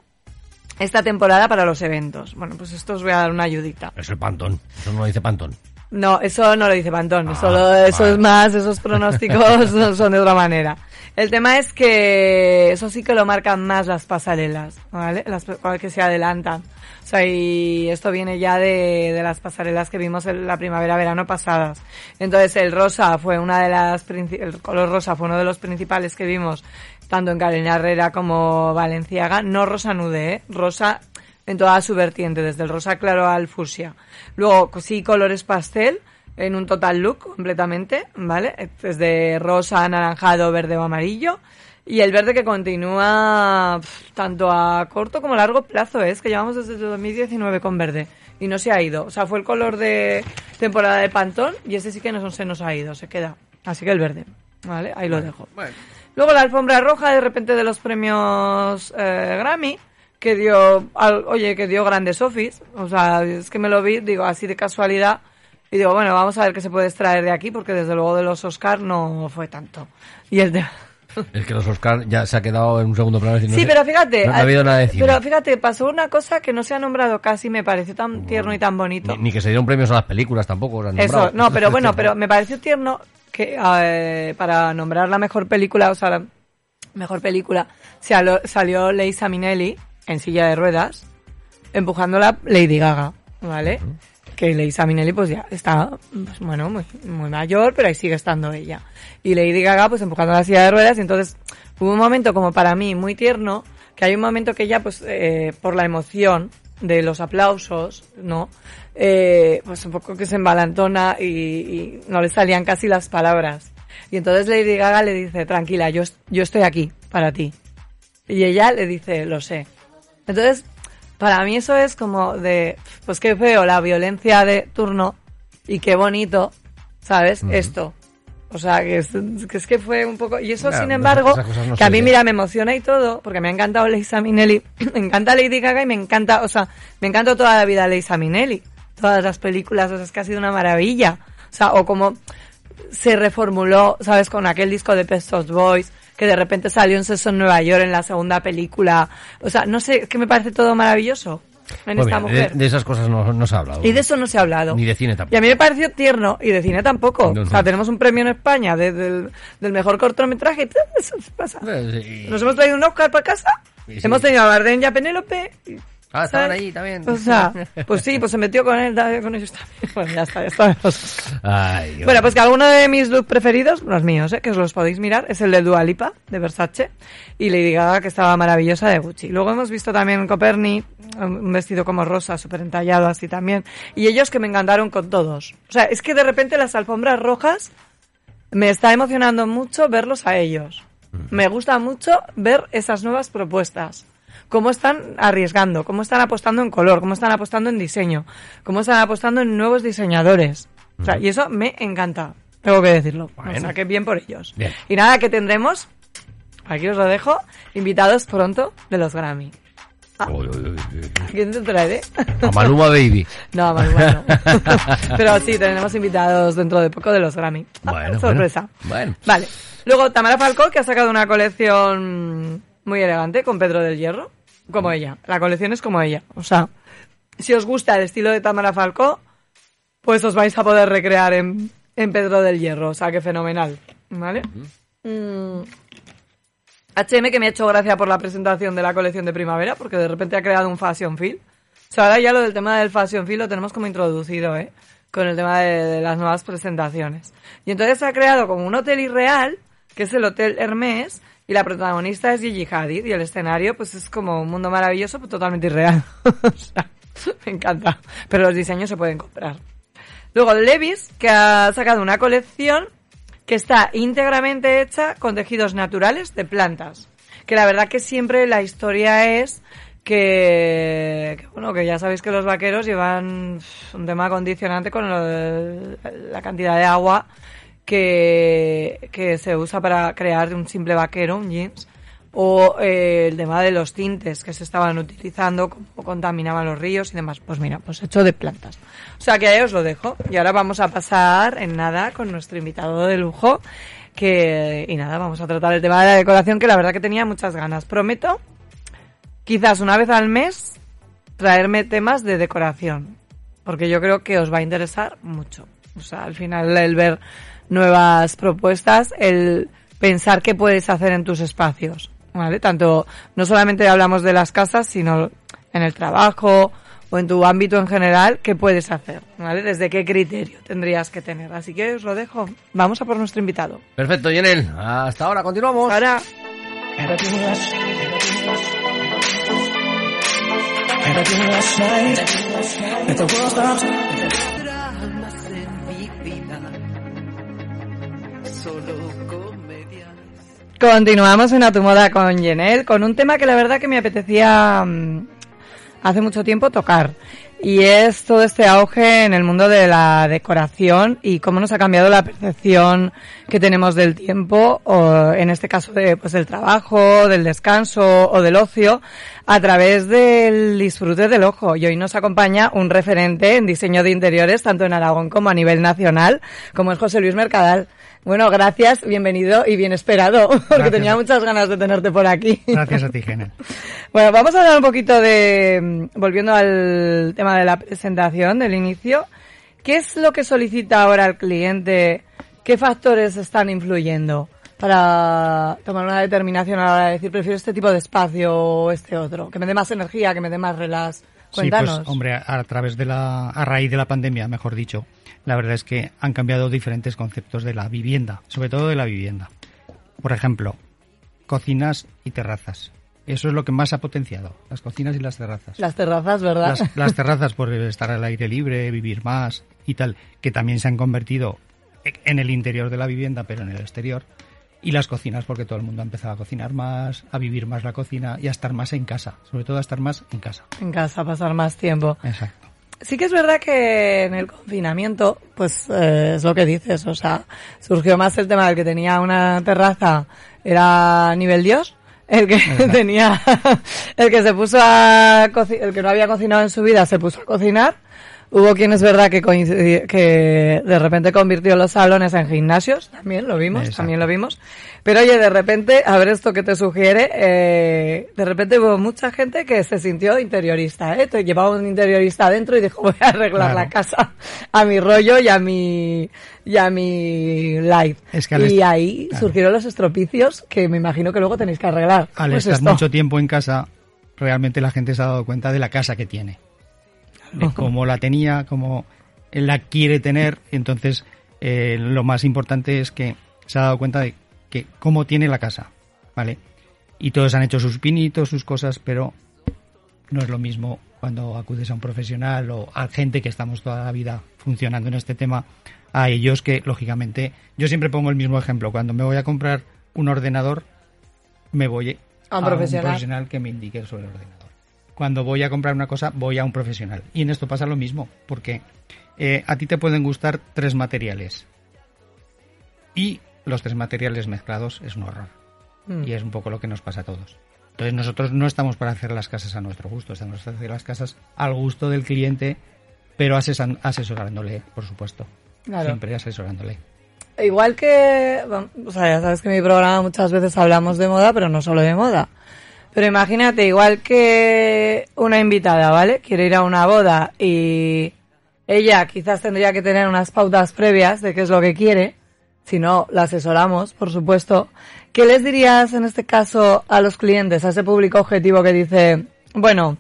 esta temporada para los eventos? Bueno, pues esto os voy a dar una ayudita. Es el pantón, eso no lo dice pantón. No, eso no lo dice Pantón, Ah, solo eso vale. es más, esos pronósticos *laughs* son- de otra manera. El tema es que eso sí que lo marcan más las pasarelas, ¿vale? Las que se adelantan. O sea, y esto viene ya de, de las pasarelas que vimos en la primavera-verano pasadas. Entonces el rosa fue una de las, el color rosa fue uno de los principales que vimos tanto en Carolina Herrera como Valenciaga. No rosa nude, ¿eh? Rosa en toda su vertiente, desde el rosa claro al fucsia. Luego, sí, colores pastel, en un total look completamente, ¿vale? Desde rosa, anaranjado, verde o amarillo. Y el verde que continúa tanto a corto como a largo plazo, ¿eh? es que llevamos desde el 2019 con verde y no se ha ido. O sea, fue el color de temporada de Pantón y ese sí que no se nos ha ido, se queda. Así que el verde, ¿vale? Ahí lo dejo. Luego la alfombra roja de repente de los premios eh, Grammy, que dio, al- oye, que dio grandes office. O sea, es que me lo vi, digo, así de casualidad. Y digo, bueno, vamos a ver qué se puede extraer de aquí, porque desde luego de los Oscar no fue tanto. Y el de... *laughs* Es que los Oscar ya se ha quedado en un segundo plano. no sí, sé- pero fíjate, No, no ha habido nada de cine. pero fíjate, pasó una cosa que no se ha nombrado casi, me pareció tan tierno y tan bonito. Ni, ni que se dieron premios a las películas tampoco. las Eso, no, pero *laughs* bueno, pero me pareció tierno que eh, para nombrar la mejor película, o sea, la mejor película, salió, salió Leisa Minelli en silla de ruedas, empujándola Lady Gaga, ¿vale? Que Leisa Minelli pues ya está, pues, bueno, muy, muy mayor, pero ahí sigue estando ella. Y Lady Gaga pues empujando la silla de ruedas y entonces hubo un momento como para mí muy tierno, que hay un momento que ella pues eh, por la emoción de los aplausos, ¿no? Eh, pues un poco que se embalantona y, y no le salían casi las palabras. Y entonces Lady Gaga le dice, tranquila, yo, yo estoy aquí para ti. Y ella le dice, lo sé. Entonces, para mí eso es como de, pues qué feo la violencia de turno y qué bonito, ¿sabes? Esto. O sea, que es, que es que fue un poco... Y eso, Claro, sin embargo, no que a mí, mira, me emociona y todo, porque me ha encantado Leisa Minelli, *clears throat* me encanta Lady Gaga y me encanta, o sea, me encanta toda la vida Leisa Minelli. Todas las películas, o sea, es que ha sido una maravilla. O sea, o como se reformuló, ¿sabes? Con aquel disco de Pet Shop Boys, que de repente salió en Sexo en Nueva York en la segunda película. O sea, no sé, es que me parece todo maravilloso en Pues esta mujer. de, de esas cosas no, no se ha hablado. Y de eso no se ha hablado. Ni de cine tampoco. Y a mí me pareció tierno, y de cine tampoco. No, O sea, no. tenemos un premio en España de- del, del mejor cortometraje, y todo eso se pasa. Sí. Nos hemos traído un Oscar para casa, Sí, sí. hemos tenido a Bardem y a Penélope, Ah, estaban allí también. O sea, *laughs* pues sí, pues se metió con él, con ellos también. *laughs* Bueno, ya está, ya está. Ay. Bueno, pues que alguno de mis looks preferidos, los míos, ¿eh? que os los podéis mirar, es el de Dua Lipa, de Versace, y Lady Gaga, que estaba maravillosa, de Gucci. Luego hemos visto también Coperni, un vestido como rosa, súper entallado así también, y ellos que me encantaron con todos. O sea, es que de repente las alfombras rojas me está emocionando mucho verlos a ellos. Me gusta mucho ver esas nuevas propuestas. Cómo están arriesgando, cómo están apostando en color, cómo están apostando en diseño, cómo están apostando en nuevos diseñadores. O sea, y eso me encanta, tengo que decirlo. O Bueno. sea, que bien por ellos. Bien. Y nada, que tendremos, aquí os lo dejo, invitados pronto de los Grammy. Ah, Uy, uy, uy, uy. ¿a quién te traeré? A Maluma Baby. *laughs* No, a Maluma no. *laughs* Pero sí, tenemos invitados dentro de poco de los Grammy. Ah, Bueno, sorpresa. bueno. Bueno. Vale. Luego, Tamara Falcó, que ha sacado una colección muy elegante con Pedro del Hierro. Como ella. La colección es como ella. O sea, si os gusta el estilo de Tamara Falcó, pues os vais a poder recrear en, en Pedro del Hierro. O sea, que fenomenal. ¿Vale? Mm. HM que me ha hecho gracia por la presentación de la colección de primavera, porque de repente ha creado un fashion feel. O sea, ahora ya lo del tema del fashion feel lo tenemos como introducido, ¿eh? Con el tema de, de las nuevas presentaciones. Y entonces se ha creado como un hotel irreal, que es el Hotel Hermès, y la protagonista es Gigi Hadid, y el escenario pues es como un mundo maravilloso, pero totalmente irreal. *laughs* o sea, me encanta. Pero los diseños se pueden comprar. Luego Levis, que ha sacado una colección que está íntegramente hecha con tejidos naturales de plantas. Que la verdad que siempre la historia es que, bueno, que ya sabéis que los vaqueros llevan un tema condicionante con lo de la cantidad de agua que, que se usa para crear un simple vaquero, un jeans, o eh, el tema de los tintes que se estaban utilizando, cómo contaminaban los ríos y demás. Pues mira, pues hecho de plantas. O sea que ahí os lo dejo. Y ahora vamos a pasar en nada con nuestro invitado de lujo. Que, y nada, vamos a tratar el tema de la decoración que la verdad que tenía muchas ganas. Prometo, quizás una vez al mes, traerme temas de decoración. Porque yo creo que os va a interesar mucho. O sea, al final el ver nuevas propuestas, el pensar qué puedes hacer en tus espacios. ¿Vale? Tanto, no solamente hablamos de las casas, sino en el trabajo o en tu ámbito en general, qué puedes hacer, ¿vale? Desde qué criterio tendrías que tener. Así que os lo dejo. Vamos a por nuestro invitado. Perfecto, Yenel. Hasta ahora, continuamos. Ahora, continuamos en A Tu Moda con Yenel, con un tema que la verdad que me apetecía mm, hace mucho tiempo tocar. Y es todo este auge en el mundo de la decoración y cómo nos ha cambiado la percepción que tenemos del tiempo, o en este caso de, pues, del trabajo, del descanso o del ocio, a través del disfrute del ojo. Y hoy nos acompaña un referente en diseño de interiores, tanto en Aragón como a nivel nacional, como es José Luis Mercadal. Bueno, gracias, bienvenido y bien esperado, *laughs* porque Gracias. tenía muchas ganas de tenerte por aquí. Gracias a ti, Genel. *laughs* Bueno, vamos a hablar un poquito de, mm, volviendo al tema de la presentación, del inicio, ¿qué es lo que solicita ahora el cliente? ¿Qué factores están influyendo para tomar una determinación a la hora de decir prefiero este tipo de espacio o este otro? Que me dé más energía, que me dé más relax. Cuéntanos. Sí, pues, hombre, a, a través de la, a raíz de la pandemia, mejor dicho, la verdad es que han cambiado diferentes conceptos de la vivienda, sobre todo de la vivienda. Por ejemplo, cocinas y terrazas. Eso es lo que más ha potenciado, las cocinas y las terrazas. Las terrazas, ¿verdad? Las, las *laughs* terrazas por estar al aire libre, vivir más y tal, que también se han convertido en el interior de la vivienda, pero en el exterior. Y las cocinas, porque todo el mundo ha empezado a cocinar más, a vivir más la cocina y a estar más en casa, sobre todo a estar más en casa. En casa, pasar más tiempo. Exacto. Sí que es verdad que en el confinamiento, pues eh, es lo que dices, o sea, surgió más el tema del que tenía una terraza, era nivel Dios, el que tenía, *laughs* el que se puso a el que no había cocinado en su vida se puso a cocinar. Hubo quien es verdad que coincidi- que de repente convirtió los salones en gimnasios, también lo vimos, Exacto. también lo vimos. Pero oye, de repente, a ver esto que te sugiere, eh, de repente hubo mucha gente que se sintió interiorista, ¿eh? Te llevaba un interiorista adentro y dijo, voy a arreglar Claro. la casa a mi rollo y a mi, y a mi life. Es que y ahí claro. surgieron los estropicios que me imagino que luego tenéis que arreglar. Al Pues estar esto. mucho tiempo en casa, realmente la gente se ha dado cuenta de la casa que tiene. De cómo la tenía, cómo la quiere tener. Entonces, eh, lo más importante es que se ha dado cuenta de que cómo tiene la casa, ¿vale? Y todos han hecho sus pinitos, sus cosas, pero no es lo mismo cuando acudes a un profesional o a gente que estamos toda la vida funcionando en este tema, a ellos que, lógicamente, yo siempre pongo el mismo ejemplo. Cuando me voy a comprar un ordenador, me voy A un profesional. que me indique sobre el ordenador. Cuando voy a comprar una cosa, voy a un profesional. Y en esto pasa lo mismo, porque eh, a ti te pueden gustar tres materiales. Y los tres materiales mezclados es un horror. Mm. Y es un poco lo que nos pasa a todos. Entonces nosotros no estamos para hacer las casas a nuestro gusto, estamos para hacer las casas al gusto del cliente, pero asesorándole, por supuesto. Claro. Siempre asesorándole. Igual que, bueno, o sea, ya sabes que en mi programa muchas veces hablamos de moda, pero no solo de moda. Pero imagínate, igual que una invitada, ¿vale? Quiere ir a una boda y ella quizás tendría que tener unas pautas previas de qué es lo que quiere, si no, la asesoramos, por supuesto. ¿Qué les dirías en este caso a los clientes, a ese público objetivo que dice, bueno,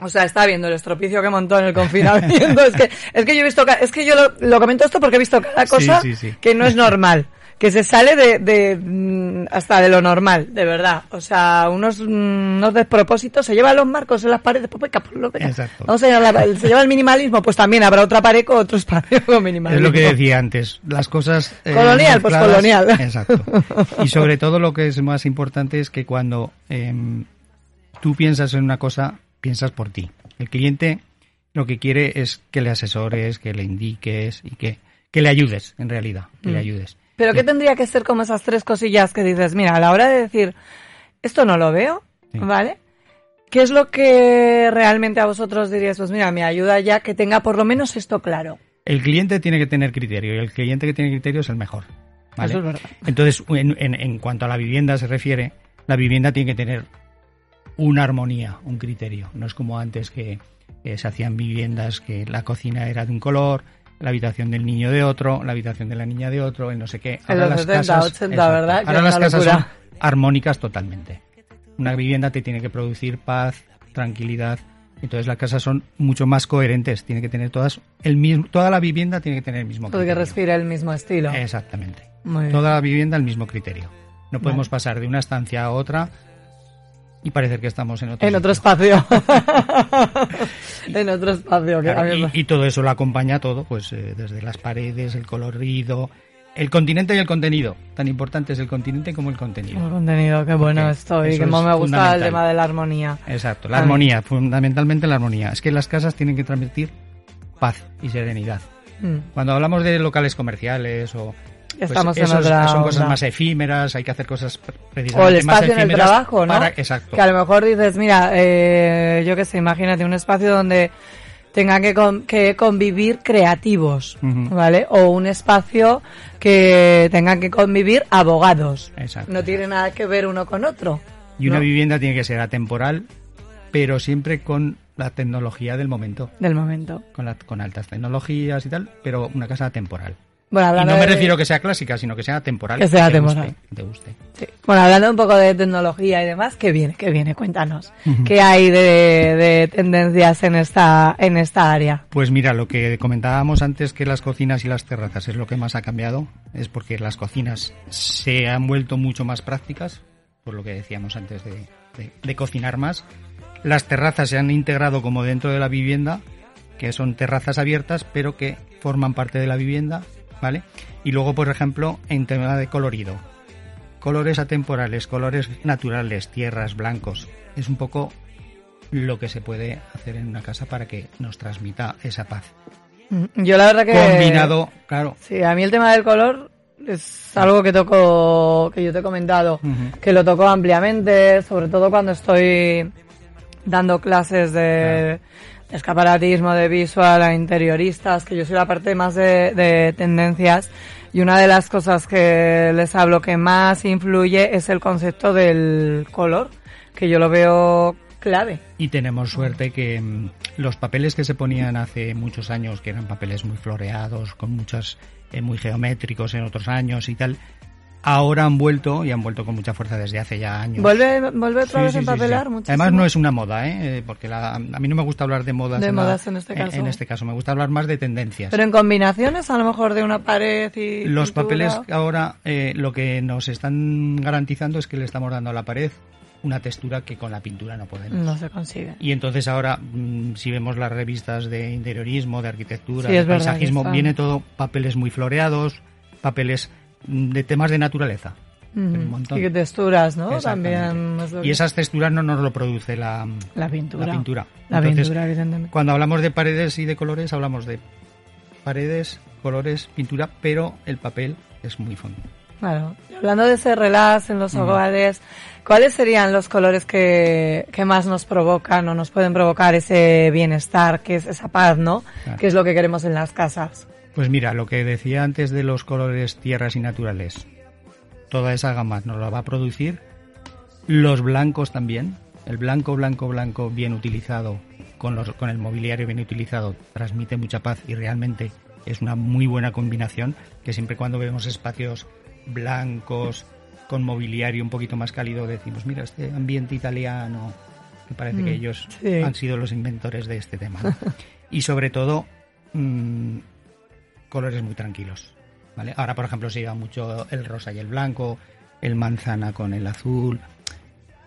o sea, está viendo el estropicio que montó en el confinamiento. *laughs* es que, es que yo he visto, es que yo lo, lo comento esto porque he visto cada Sí, cosa sí, sí. que no es normal. Que se sale de, de, mm, hasta de lo normal, de verdad. O sea, unos, mm, unos despropósitos. Se llevan los marcos en las paredes, pues venga, ponlo, venga. Exacto. Vamos a llevar la- se lleva el minimalismo, pues también habrá otra pared con otro espacio *laughs* con minimalismo. Es lo que decía antes, las cosas... eh, Colonial, pues colonial. *laughs* Exacto. Y sobre todo lo que es más importante es que cuando em, tú piensas en una cosa, piensas por ti. El cliente lo que quiere es que le asesores, que le indiques y que, que le ayudes, en realidad, que Mm. le ayudes. Pero ¿qué tendría que ser como esas tres cosillas que dices, mira, a la hora de decir, esto no lo veo, Sí. ¿vale? ¿Qué es lo que realmente a vosotros diríais? Pues mira, me ayuda ya que tenga por lo menos esto claro. El cliente tiene que tener criterio y el cliente que tiene criterio es el mejor. ¿vale? Eso es verdad. Entonces, en, en- en cuanto a la vivienda se refiere, la vivienda tiene que tener una armonía, un criterio. No es como antes que eh, se hacían viviendas que la cocina era de un color, la habitación del niño de otro, la habitación de la niña de otro, el no sé qué. En los 70, 80, ¿verdad? Ahora las casas locura. son armónicas totalmente. Una vivienda te tiene que producir paz, tranquilidad. Entonces las casas son mucho más coherentes. Tiene que tener todas el mismo, toda la vivienda tiene que tener el mismo Todo que criterio. respire el mismo estilo. Exactamente. Muy bien. Toda la vivienda el mismo criterio. No podemos pasar de una estancia a otra y parecer que estamos en otro En otro espacio. *laughs* en otro espacio. Claro, y, y todo eso lo acompaña todo, pues eh, desde las paredes, el colorido, el continente y el contenido. Tan importante es el continente como el contenido. El contenido, qué bueno estoy. Que más es me gusta el tema de la armonía. Exacto, la armonía, fundamentalmente la armonía. Es que las casas tienen que transmitir paz y serenidad. Mm. Cuando hablamos de locales comerciales o pues Estamos en esos- otra son cosas onda. más efímeras, hay que hacer cosas pre- O precisamente el más espacio en el trabajo, ¿no? para- exacto. Que a lo mejor dices, mira, eh, yo qué sé, imagínate un espacio donde tengan que, con- que convivir creativos. ¿vale? O un espacio que tengan que convivir abogados. Exacto. No tiene nada que ver uno con otro. Y una vivienda tiene que ser atemporal, pero siempre con la tecnología del momento, Del momento. con, la- con altas tecnologías y tal, pero una casa atemporal. Bueno, Y hablando no me de- refiero que sea clásica, sino que sea atemporal. Que sea guste, que te guste. Sí. Bueno, hablando un poco de tecnología y demás, ¿qué viene? ¿Qué viene? Cuéntanos. ¿Qué hay de, de tendencias en esta, en esta área? Pues mira, lo que comentábamos antes que las cocinas y las terrazas es lo que más ha cambiado, es porque las cocinas se han vuelto mucho más prácticas, por lo que decíamos antes de, de- de cocinar más. Las terrazas se han integrado como dentro de la vivienda, que son terrazas abiertas, pero que forman parte de la vivienda, ¿vale? Y luego, por ejemplo, en tema de colorido. Colores atemporales, colores naturales, tierras, blancos. Es un poco lo que se puede hacer en una casa para que nos transmita esa paz. Mm, Yo la verdad que... Combinado, claro. Sí, a mí el tema del color es algo que toco, que yo te he comentado, que lo toco ampliamente, sobre todo cuando estoy dando clases de, de escaparatismo, de visual a interioristas, que yo soy la parte más de, de tendencias. Y una de las cosas que les hablo que más influye es el concepto del color, que yo lo veo clave. Y tenemos suerte que mm, los papeles que se ponían hace muchos años, que eran papeles muy floreados, con muchas, eh, muy geométricos en otros años y tal, Ahora han vuelto y han vuelto con mucha fuerza desde hace ya años. Vuelve, vuelve otra Sí, vez sí, empapelar sí. Además no es una moda, ¿eh? Eh, porque la- a mí no me gusta hablar de modas. De en la- modas en este caso. En este caso, me gusta hablar más de tendencias. Pero en combinaciones, a lo mejor de una pared y. Los pintura. papeles ahora eh, lo que nos están garantizando es que le estamos dando a la pared una textura que con la pintura no podemos. No se consigue. Y entonces ahora, mm, si vemos las revistas de interiorismo, de arquitectura, de paisajismo, viene todo papeles muy floreados, papeles de temas de naturaleza. Un montón. Y texturas, ¿no? También. Y esas texturas no nos lo produce la, La pintura. la pintura. La Entonces, pintura, evidentemente. Cuando hablamos de paredes y de colores, hablamos de paredes, colores, pintura, pero el papel es muy fondo. Claro. Y Hablando de ese relax en los hogares, ¿cuáles serían los colores que, que más nos provocan o nos pueden provocar ese bienestar, que es esa paz, ¿no? Claro. Que es lo que queremos en las casas. Pues mira, lo que decía antes de los colores tierras y naturales, toda esa gama nos la va a producir. Los blancos también. El blanco, blanco, blanco bien utilizado, con, los, con el mobiliario bien utilizado, transmite mucha paz y realmente es una muy buena combinación, que siempre cuando vemos espacios blancos, con mobiliario un poquito más cálido, decimos, mira, este ambiente italiano, que parece que Mm, ellos sí. han sido los inventores de este tema. ¿no? *laughs* y sobre todo, mm, colores muy tranquilos. ¿vale? Ahora, por ejemplo, se lleva mucho el rosa y el blanco, el manzana con el azul,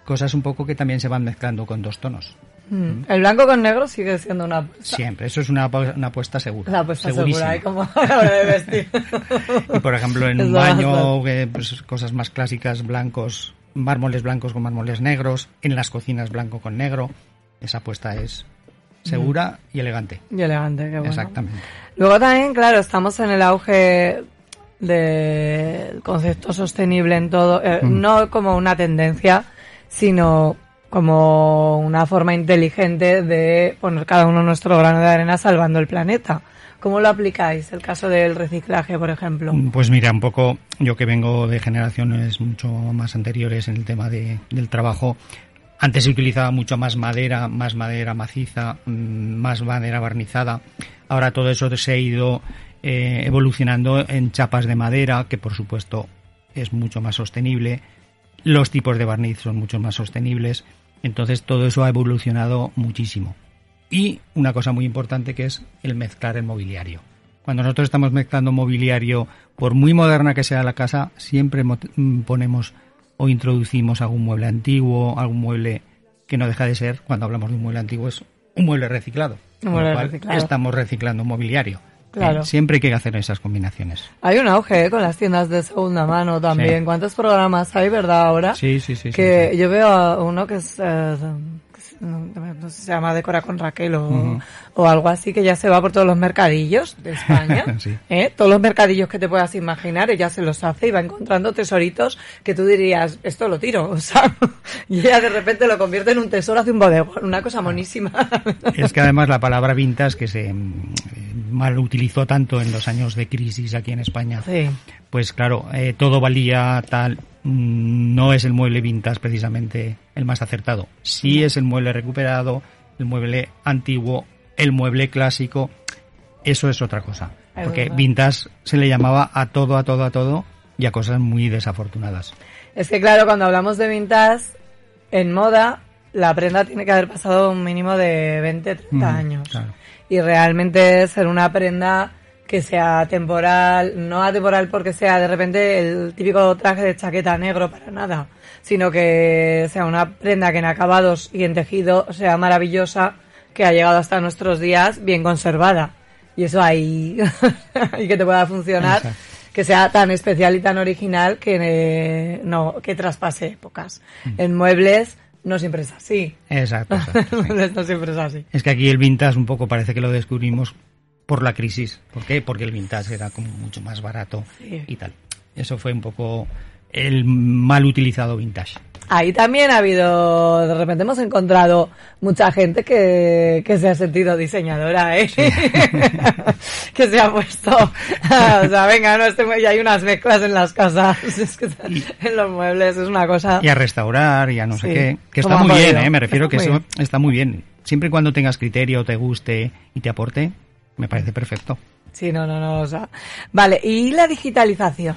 cosas un poco que también se van mezclando con dos tonos. Mm. El blanco con negro sigue siendo una apuesta. Siempre, eso es una, una apuesta segura. La apuesta segurísima. segura, ¿eh? como *laughs* a la hora de vestir. Y por ejemplo, en *laughs* Es un baño, eh, pues, cosas más clásicas, blancos, mármoles blancos con mármoles negros, en las cocinas blanco con negro, esa apuesta es segura y elegante. Y elegante, qué bueno. Exactamente. Luego también, claro, estamos en el auge del concepto sostenible en todo, eh, Mm. no como una tendencia, sino como una forma inteligente de poner cada uno nuestro grano de arena salvando el planeta. ¿Cómo lo aplicáis? El caso del reciclaje, por ejemplo. Pues mira, un poco yo que vengo de generaciones mucho más anteriores en el tema de- del trabajo, antes se utilizaba mucho más madera, más madera maciza, mm, más madera barnizada. Ahora todo eso se ha ido eh, evolucionando en chapas de madera, que por supuesto es mucho más sostenible. Los tipos de barniz son mucho más sostenibles. Entonces todo eso ha evolucionado muchísimo. Y una cosa muy importante que es el mezclar el mobiliario. Cuando nosotros estamos mezclando mobiliario, por muy moderna que sea la casa, siempre mm, ponemos o introducimos algún mueble antiguo, algún mueble que no deja de ser, cuando hablamos de un mueble antiguo, es un mueble reciclado. Un mueble cual, reciclado. Estamos reciclando mobiliario. Claro. Eh, siempre hay que hacer esas combinaciones. Hay un auge ¿eh? con las tiendas de segunda mano también. Sí. ¿Cuántos programas hay, verdad, ahora? Sí, sí, sí. que sí. yo veo uno que es, eh, que es- no, no sé se llama Decora con Raquel o, o algo así, que ya se va por todos los mercadillos de España. *laughs* Sí. ¿eh? Todos los mercadillos que te puedas imaginar, ella se los hace y va encontrando tesoritos que tú dirías, esto lo tiro, *laughs* o sea, y ella de repente lo convierte en un tesoro, hace un bodegón, una cosa monísima. *laughs* Es que además la palabra vintage, que se eh, mal utilizó tanto en los años de crisis aquí en España, sí. pues claro, eh, todo valía tal. mm, No es el mueble vintage precisamente el más acertado. Sí es el mueble recuperado, el mueble antiguo, el mueble clásico. Eso es otra cosa. Porque vintage se le llamaba a todo, a todo, a todo y a cosas muy desafortunadas. Es que claro, cuando hablamos de vintage, en moda, la prenda tiene que haber pasado un mínimo de 20, 30 Ujú, años. claro. Y realmente ser una prenda que sea temporal, no atemporal porque sea de repente el típico traje de chaqueta negro para nada, sino que sea una prenda que en acabados y en tejido sea maravillosa, que ha llegado hasta nuestros días bien conservada. Y eso ahí, *laughs* y que te pueda funcionar Exacto. que sea tan especial y tan original que eh, no que traspase épocas. En muebles no siempre es así. Exacto, *laughs* exacto, sí. no siempre es así. Es que aquí el vintage un poco parece que lo descubrimos por la crisis. ¿Por qué? Porque el vintage era como mucho más barato Sí. y tal. Eso fue un poco el mal utilizado vintage. Ahí también ha habido, de repente hemos encontrado mucha gente que, que se ha sentido diseñadora, ¿eh? *laughs* que se ha puesto, *laughs* o sea, venga, no, este, y hay unas mezclas en las casas, *laughs* es que en los muebles es una cosa... Y a restaurar y a no sé Sí. qué. Que está muy bien. ¿eh? Me refiero que muy eso está muy bien. Siempre y cuando tengas criterio, te guste y te aporte, me parece perfecto. Sí, no, no, no, o sea. Vale, y la digitalización.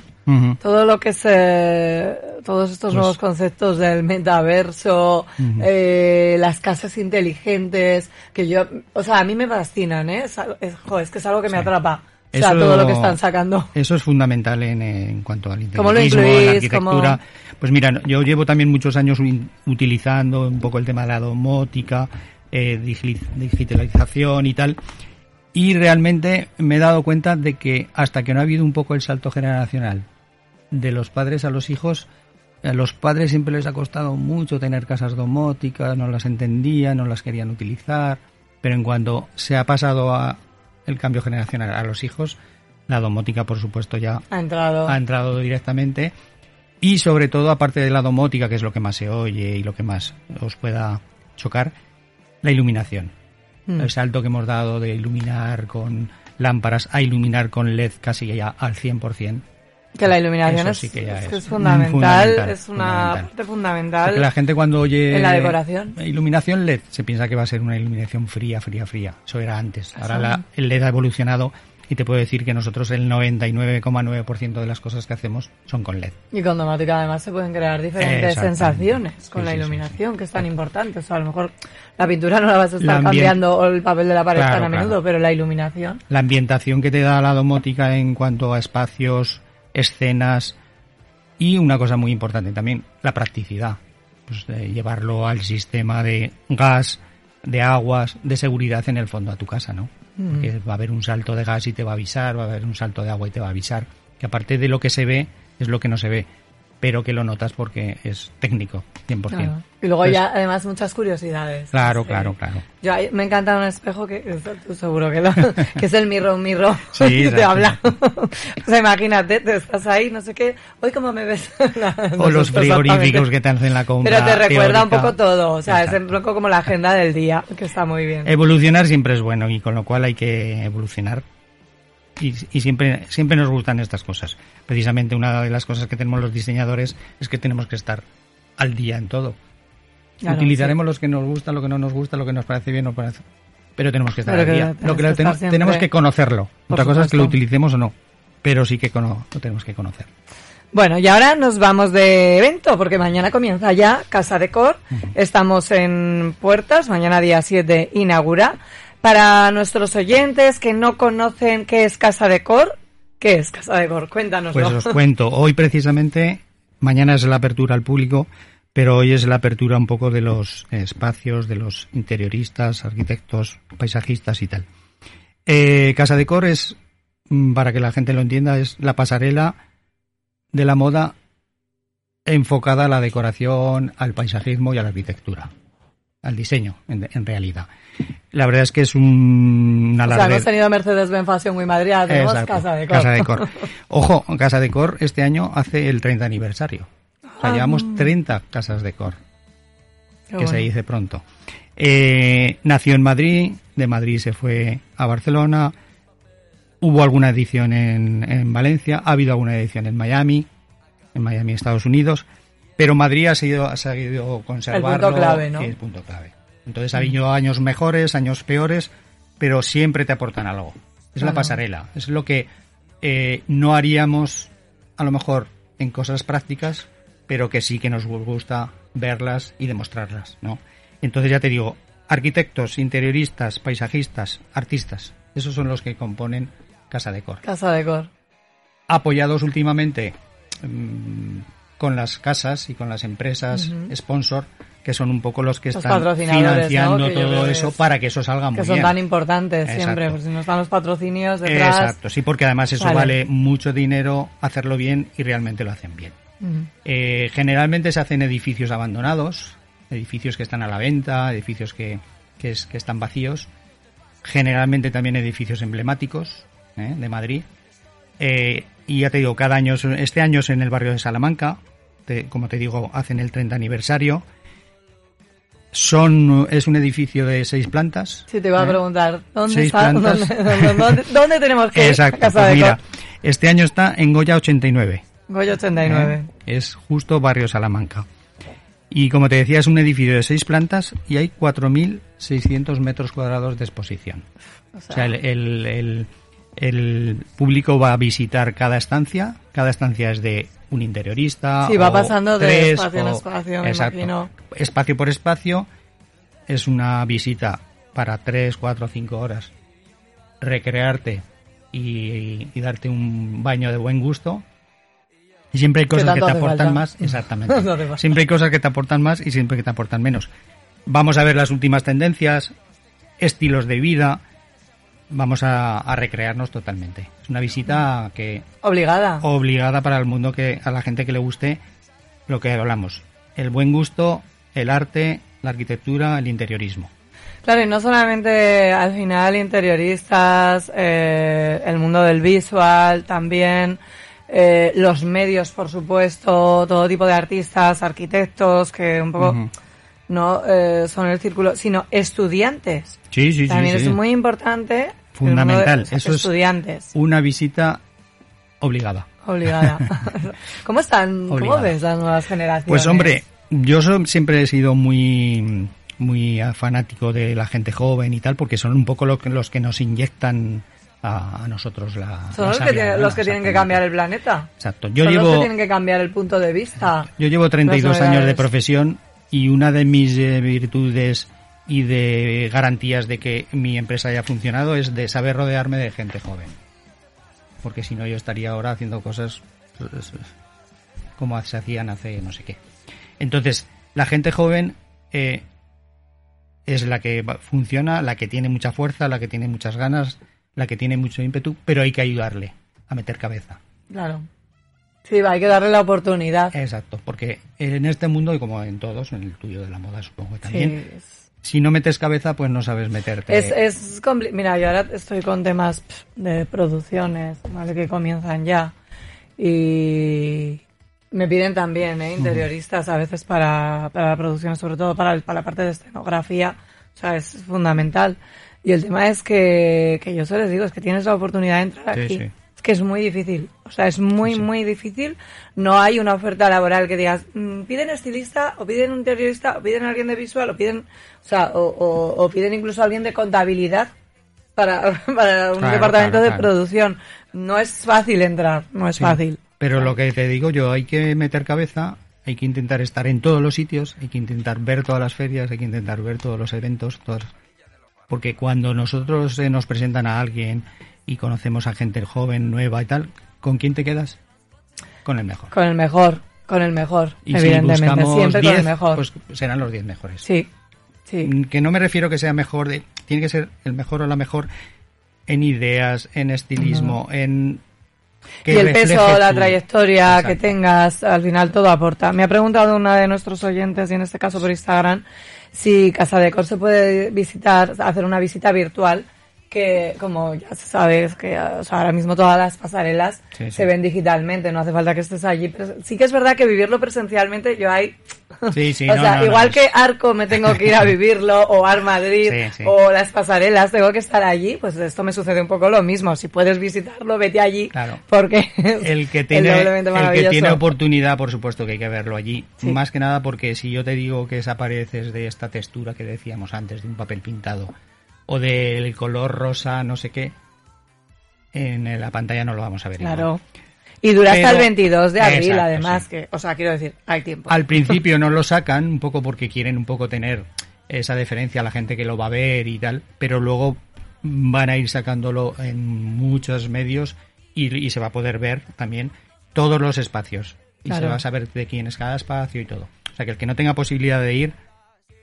Todo lo que es eh, todos estos Pues- nuevos conceptos del metaverso, eh, las casas inteligentes, que yo, o sea, a mí me fascinan, ¿eh? Es, es, jo, es que es algo que me atrapa. O sea, todo lo que están sacando. Eso es fundamental en, en cuanto al ¿Cómo lo incluís? la arquitectura. ¿Cómo? Pues mira, yo llevo también muchos años utilizando un poco el tema de la domótica, eh, digi- digitalización y tal. Y realmente me he dado cuenta de que hasta que no ha habido un poco el salto generacional de los padres a los hijos, a los padres siempre les ha costado mucho tener casas domóticas, no las entendían, no las querían utilizar, pero en cuanto se ha pasado a el cambio generacional a los hijos, la domótica por supuesto ya Ha entrado. ha entrado directamente y sobre todo aparte de la domótica que es lo que más se oye y lo que más os pueda chocar la iluminación Mm. el salto que hemos dado de iluminar con lámparas a iluminar con LED casi ya al 100% Que la iluminación Eso es, sí que ya es, es que es fundamental, fundamental, es una fundamental. parte fundamental. La gente cuando oye en la decoración. iluminación LED se piensa que va a ser una iluminación fría, fría, fría. Eso era antes. Ahora la- el LED ha evolucionado y te puedo decir que nosotros el 99,9% de las cosas que hacemos son con LED. Y con domótica además se pueden crear diferentes sensaciones con Sí, la sí, sí, iluminación, que es tan importante. O sea, a lo mejor la pintura no la vas a estar cambiando o el papel de la pared Claro, tan a claro. menudo, pero la iluminación. La ambientación que te da la domótica en cuanto a espacios, escenas y una cosa muy importante también, la practicidad. Pues de llevarlo al sistema de gas, de aguas, de seguridad en el fondo a tu casa, ¿no? Porque va a haber un salto de gas y te va a avisar, va a haber un salto de agua y te va a avisar. Que aparte de lo que se ve, es lo que no se ve, pero que lo notas porque es técnico, 100%. Claro. Y luego ya además muchas curiosidades. Claro, Sí. claro, claro. Yo me encanta un espejo que tú seguro que lo que es el mirror mirror *laughs* Sí, *laughs* te habla. *laughs* o sea, imagínate, te estás ahí, no sé qué, hoy cómo me ves. No, O los frigoríficos que te hacen la compra. Pero te recuerda un teórica. poco todo, o sea, es Exacto. un poco como la agenda del día, que está muy bien. Evolucionar siempre es bueno y con lo cual hay que evolucionar. Y, y siempre, siempre nos gustan estas cosas. Precisamente una de las cosas que tenemos los diseñadores es que tenemos que estar al día en todo. Claro, Utilizaremos los que nos gusta, lo que no nos gusta, lo que nos parece bien, no parece. Pero tenemos que estar Pero al día. Lo que lo tenemos, siempre- tenemos que conocerlo. Otra cosa es que lo utilicemos o no. Pero sí que cono- lo tenemos que conocer. Bueno, y ahora nos vamos de evento, porque mañana comienza ya Casa Decor. Estamos en puertas, mañana día 7 inaugura. Para nuestros oyentes que no conocen qué es Casa Decor, ¿qué es Casa Decor? Cuéntanoslo. Pues os cuento, hoy precisamente, mañana es la apertura al público, pero hoy es la apertura un poco de los espacios, de los interioristas, arquitectos, paisajistas y tal. Eh, Casa Decor es, mm, para que la gente lo entienda, es la pasarela de la moda enfocada a la decoración, al paisajismo y a la arquitectura, al diseño, en, en realidad. La verdad es que es un, una o sea, hemos tenido Mercedes Benz Fashion Week Madrid, tenemos Exacto, Casa Decor. Casa Decor. Ojo, Casa Decor este año hace el 30 aniversario. O sea, Ah. llevamos 30 casas Decor, Qué que se dice pronto. Eh, nació en Madrid, de Madrid se fue a Barcelona, hubo alguna edición en, en Valencia, ha habido alguna edición en Miami, en Miami, Estados Unidos, pero Madrid ha seguido, ha seguido conservarlo. clave, ¿no? es punto clave. Entonces ha habido años mejores, años peores, pero siempre te aportan algo. Es la pasarela, es lo que eh, no haríamos a lo mejor en cosas prácticas, pero que sí que nos gusta verlas y demostrarlas, ¿no? Entonces ya te digo, arquitectos, interioristas, paisajistas, artistas, esos son los que componen Casa Decor. Casa Decor. Apoyados últimamente mm, con las casas y con las empresas sponsor, que son un poco los que Los están financiando todo eso es- para que eso salga muy Que son bien. tan importantes Exacto. siempre, porque si no están los patrocinios detrás. Exacto, sí, porque además eso Vale. vale mucho dinero hacerlo bien y realmente lo hacen bien. Eh, generalmente se hacen edificios abandonados, edificios que están a la venta, edificios que, que, es- que están vacíos, generalmente también edificios emblemáticos ¿eh? de Madrid. Eh, y ya te digo, cada año, es- este año es en el barrio de Salamanca, te- como te digo, hacen el 30 aniversario. Son, es un edificio de seis plantas. Sí, te iba a ¿eh? preguntar, ¿dónde está? ¿Dónde, dónde- *laughs* dónde- tenemos que ir? Exacto, Casa pues mira, este año está en Goya 89. Goya 89. ¿eh? Es justo barrio Salamanca. Y como te decía, es un edificio de seis plantas y hay 4.600 metros cuadrados de exposición. O sea, el, el- el- El público va a visitar cada estancia. Cada estancia es de un interiorista. Sí, va o pasando de espacio en o- espacio, me Exacto. imagino. Espacio por espacio. Es una visita para tres, cuatro, cinco horas. Recrearte y, y darte un baño de buen gusto. Y siempre hay cosas que te aportan falta? más. Exactamente. *laughs* Siempre hay cosas que te aportan más y siempre que te aportan menos. Vamos a ver las últimas tendencias, estilos de vida. Vamos a, a recrearnos totalmente. Es una visita que Obligada. obligada para el mundo que a la gente que le guste lo que hablamos. El buen gusto, el arte, la arquitectura, el interiorismo. Claro, y no solamente al final interioristas, eh, el mundo del visual también, eh, los medios, por supuesto, todo tipo de artistas, arquitectos, que un poco. No eh, son el círculo, sino estudiantes. Sí, sí, también sí, sí. es muy importante. de- Fundamental. sea, Eso es estudiantes. una visita obligada. Obligada. *laughs* *laughs* ¿Cómo están? ¿Cómo Obligada. ves las nuevas generaciones? Pues hombre, yo siempre he sido muy muy fanático de la gente joven y tal, porque son un poco lo que- los que nos inyectan a, a nosotros la. son la los que, savia tienen, humana, los que tienen que cambiar el planeta. Exacto. Yo son los llevo que tienen que cambiar el punto de vista. Yo llevo 32 Las años de profesión y una de mis eh, virtudes y de garantías de que mi empresa haya funcionado es de saber rodearme de gente joven. Porque si no yo estaría ahora haciendo cosas pues, como se hacían hace no sé qué. Entonces, la gente joven eh, es la que funciona, la que tiene mucha fuerza, la que tiene muchas ganas, la que tiene mucho ímpetu, pero hay que ayudarle a meter cabeza. Claro. Sí, hay que darle la oportunidad. Exacto, porque en este mundo, y como en todos, en el tuyo de la moda supongo que también, Sí, si no metes cabeza, pues no sabes meterte. Es, es Mira, yo ahora estoy con temas de producciones, ¿vale? Que comienzan ya. Y me piden también, ¿eh? Interioristas a veces para, para la producción, sobre todo para, el- para la parte de escenografía. O sea, es fundamental. Y el tema es que, que yo se les digo, es que tienes la oportunidad de entrar Sí, aquí. sí. Es que es muy difícil. O sea, es muy, muy difícil. No hay una oferta laboral que digas, mm, piden estilista, o piden un interiorista, o piden a alguien de visual, o piden, o sea, o, o- o piden incluso a alguien de contabilidad para, *laughs* para un Claro, departamento claro, de claro. producción. No es fácil entrar, no es Sí. fácil. Pero lo que te digo yo, hay que meter cabeza, hay que intentar estar en todos los sitios, hay que intentar ver todas las ferias, hay que intentar ver todos los eventos, todas... porque cuando nosotros eh, nos presentan a alguien y conocemos a gente joven, nueva y tal, ¿con quién te quedas? Con el mejor. Con el mejor, con el mejor, Y si evidentemente. buscamos Siempre con 10, el mejor. pues serán los 10 mejores. sí, sí. Mm, Que no me refiero que sea mejor, de, tiene que ser el mejor o la mejor en ideas, en estilismo, en... y el peso, la tu- trayectoria que tengas, al final todo aporta. Me ha preguntado una de nuestros oyentes, y en este caso por Instagram, si Casa Decor se puede visitar, hacer una visita virtual, que como ya se sabe, es que o sea, ahora mismo todas las pasarelas Sí, sí. se ven digitalmente, no hace falta que estés allí. Pero sí que es verdad que vivirlo presencialmente, yo hay... *laughs* Sí, sí, *laughs* o no, sea, no, igual que Arco me tengo que ir a *laughs* vivirlo, o Ar Madrid, o las pasarelas, tengo que estar allí, pues esto me sucede un poco lo mismo. Si puedes visitarlo, vete allí, Claro. porque es el que tiene el que tiene oportunidad por supuesto que hay que verlo allí más que nada porque si yo te digo que esa pared es de esta textura que decíamos antes de un papel pintado o del color rosa no sé qué en la pantalla no lo vamos a ver. Claro. Y dura hasta el 22 de abril, Exacto, además, sí. que, o sea, quiero decir, hay tiempo. al principio *laughs* no lo sacan un poco porque quieren un poco tener esa deferencia a la gente que lo va a ver y tal pero luego van a ir sacándolo en muchos medios y, y se va a poder ver también todos los espacios y Claro. se va a saber de quién es cada espacio y todo o sea que el que no tenga posibilidad de ir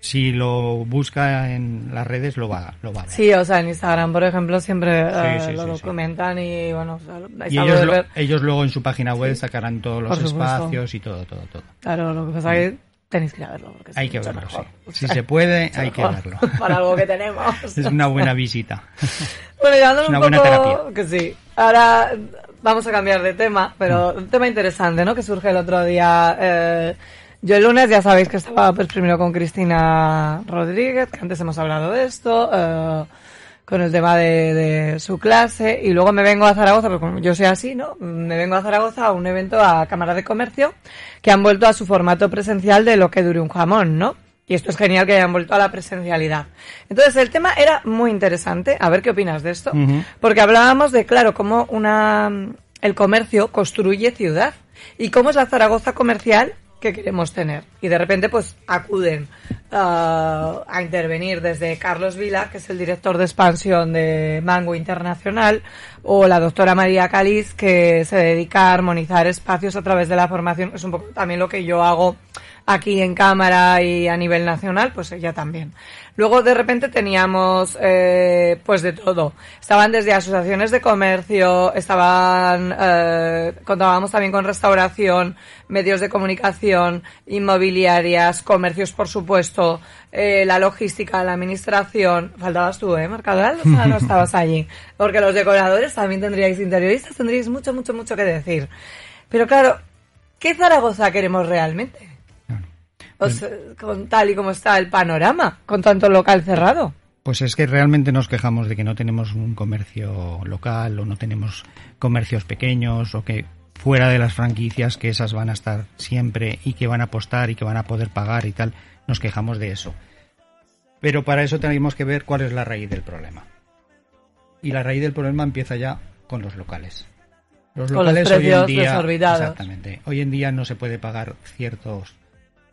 si lo busca en las redes lo va lo va a ver Sí, o sea, en Instagram, por ejemplo, siempre eh, sí, lo sí, sí. documentan y, bueno, o sea, y ellos, lo- ellos luego en su página web sacarán todos los espacios y todo todo todo Claro, lo que pasa es que tenéis que ir a verlo. porque hay que verlo mejor. sí. O si sea, se puede *laughs* hay que verlo *laughs* Para algo que tenemos. *laughs* es una buena visita Bueno, llevándolo Es una un buena poco... Que sí. Ahora vamos a cambiar de tema, pero un tema interesante, ¿no? Que surge el otro día. eh, yo el lunes ya sabéis que estaba pues primero con Cristina Rodríguez, que antes hemos hablado de esto, eh, con el tema de, de su clase, y luego me vengo a Zaragoza, porque como yo soy así, ¿no? Me vengo a Zaragoza a un evento a Cámara de Comercio, que han vuelto a su formato presencial de lo que dure un jamón, ¿no? Y esto es genial que hayan vuelto a la presencialidad. Entonces, el tema era muy interesante. A ver qué opinas de esto. Porque hablábamos de, claro, cómo una, el comercio construye ciudad. Y cómo es la Zaragoza comercial que queremos tener. Y de repente, pues, acuden ah, a intervenir desde Carlos Vila, que es el director de expansión de Mango Internacional, o la doctora María Caliz, que se dedica a armonizar espacios a través de la formación. Es un poco también lo que yo hago aquí en cámara y a nivel nacional, pues ella también. Luego de repente teníamos eh, pues de todo. Estaban desde asociaciones de comercio, estaban eh, contábamos también con restauración, medios de comunicación, inmobiliarias, comercios por supuesto, eh, la logística, la administración. Faltabas tú, ¿eh, Mercadal? O sea, no estabas allí. Porque los decoradores también tendríais interioristas, tendríais mucho, mucho, mucho que decir. Pero claro, ¿qué Zaragoza queremos realmente? Sea, con tal y como está el panorama, con tanto local cerrado. Pues es que realmente nos quejamos de que no tenemos un comercio local o no tenemos comercios pequeños o que fuera de las franquicias que esas van a estar siempre y que van a apostar y que van a poder pagar y tal, nos quejamos de eso. Pero para eso tenemos que ver cuál es la raíz del problema. Y la raíz del problema empieza ya con los locales. Los Con los locales hoy en día, exactamente, hoy en día no se puede pagar ciertos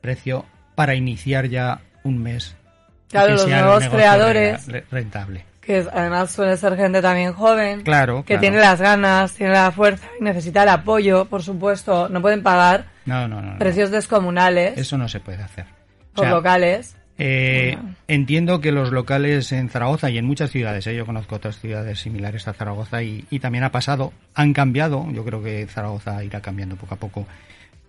precios para iniciar ya un mes. Claro, que los sea nuevos creadores. rentable. Que es- además suele ser gente también joven. Claro, Que claro. tiene las ganas, tiene la fuerza y necesita el apoyo, por supuesto. No pueden pagar No, no, no. no. precios descomunales Eso no se puede hacer. O por sea, locales. eh, entiendo que los locales en Zaragoza y en muchas ciudades, eh, yo conozco otras ciudades similares a Zaragoza y, y también ha pasado, han cambiado, yo creo que Zaragoza irá cambiando poco a poco.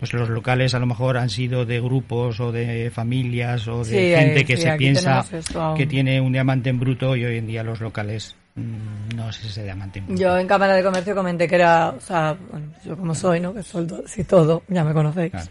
Pues los locales a lo mejor han sido de grupos o de familias o de Sí, gente que sí, se piensa que tiene un diamante en bruto y hoy en día los locales mm, no es ese diamante en bruto. Yo en Cámara de Comercio comenté que era, o sea, bueno, yo como soy, ¿no? Que soy todo, sí todo, ya me conocéis. Claro.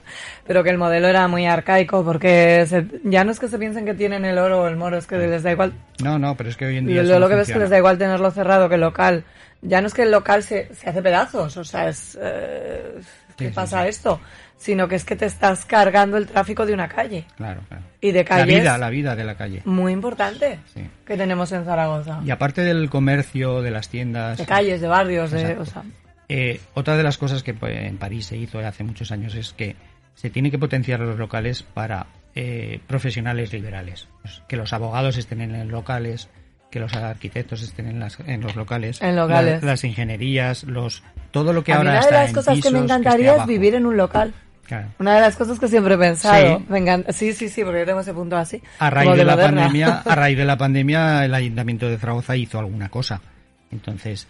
Pero que el modelo era muy arcaico porque se- ya no es que se piensen que tienen el oro o el moro, es que les da igual No, no, pero es que hoy en día lo, lo que ves es que les da igual tenerlo cerrado que el local. Ya no es que el local se, se hace pedazos, o sea, es... eh, ¿Qué Sí, sí, pasa sí. esto? Sino que es que te estás cargando el tráfico de una calle. Claro, claro. Y de La calles vida, la vida de la calle. muy importante Sí. que tenemos en Zaragoza. Y aparte del comercio, de las tiendas, De calles, de barrios, de... Exacto. O sea, eh, otra de las cosas que pues, en París se hizo hace muchos años es que se tiene que potenciar los locales para eh, profesionales liberales. Pues, que los abogados estén en los locales, que los arquitectos estén en, las, en los locales, En locales. la- las ingenierías, los todo lo que a mí ahora una de las en cosas que me encantaría es vivir en un local. Claro. Una de las cosas que siempre he pensado. Sí. Me encanta- Sí, sí, sí, porque yo tengo ese punto así. A raíz de la moderna. pandemia, a raíz de la *laughs* pandemia, el ayuntamiento de Zaragoza hizo alguna cosa. Entonces,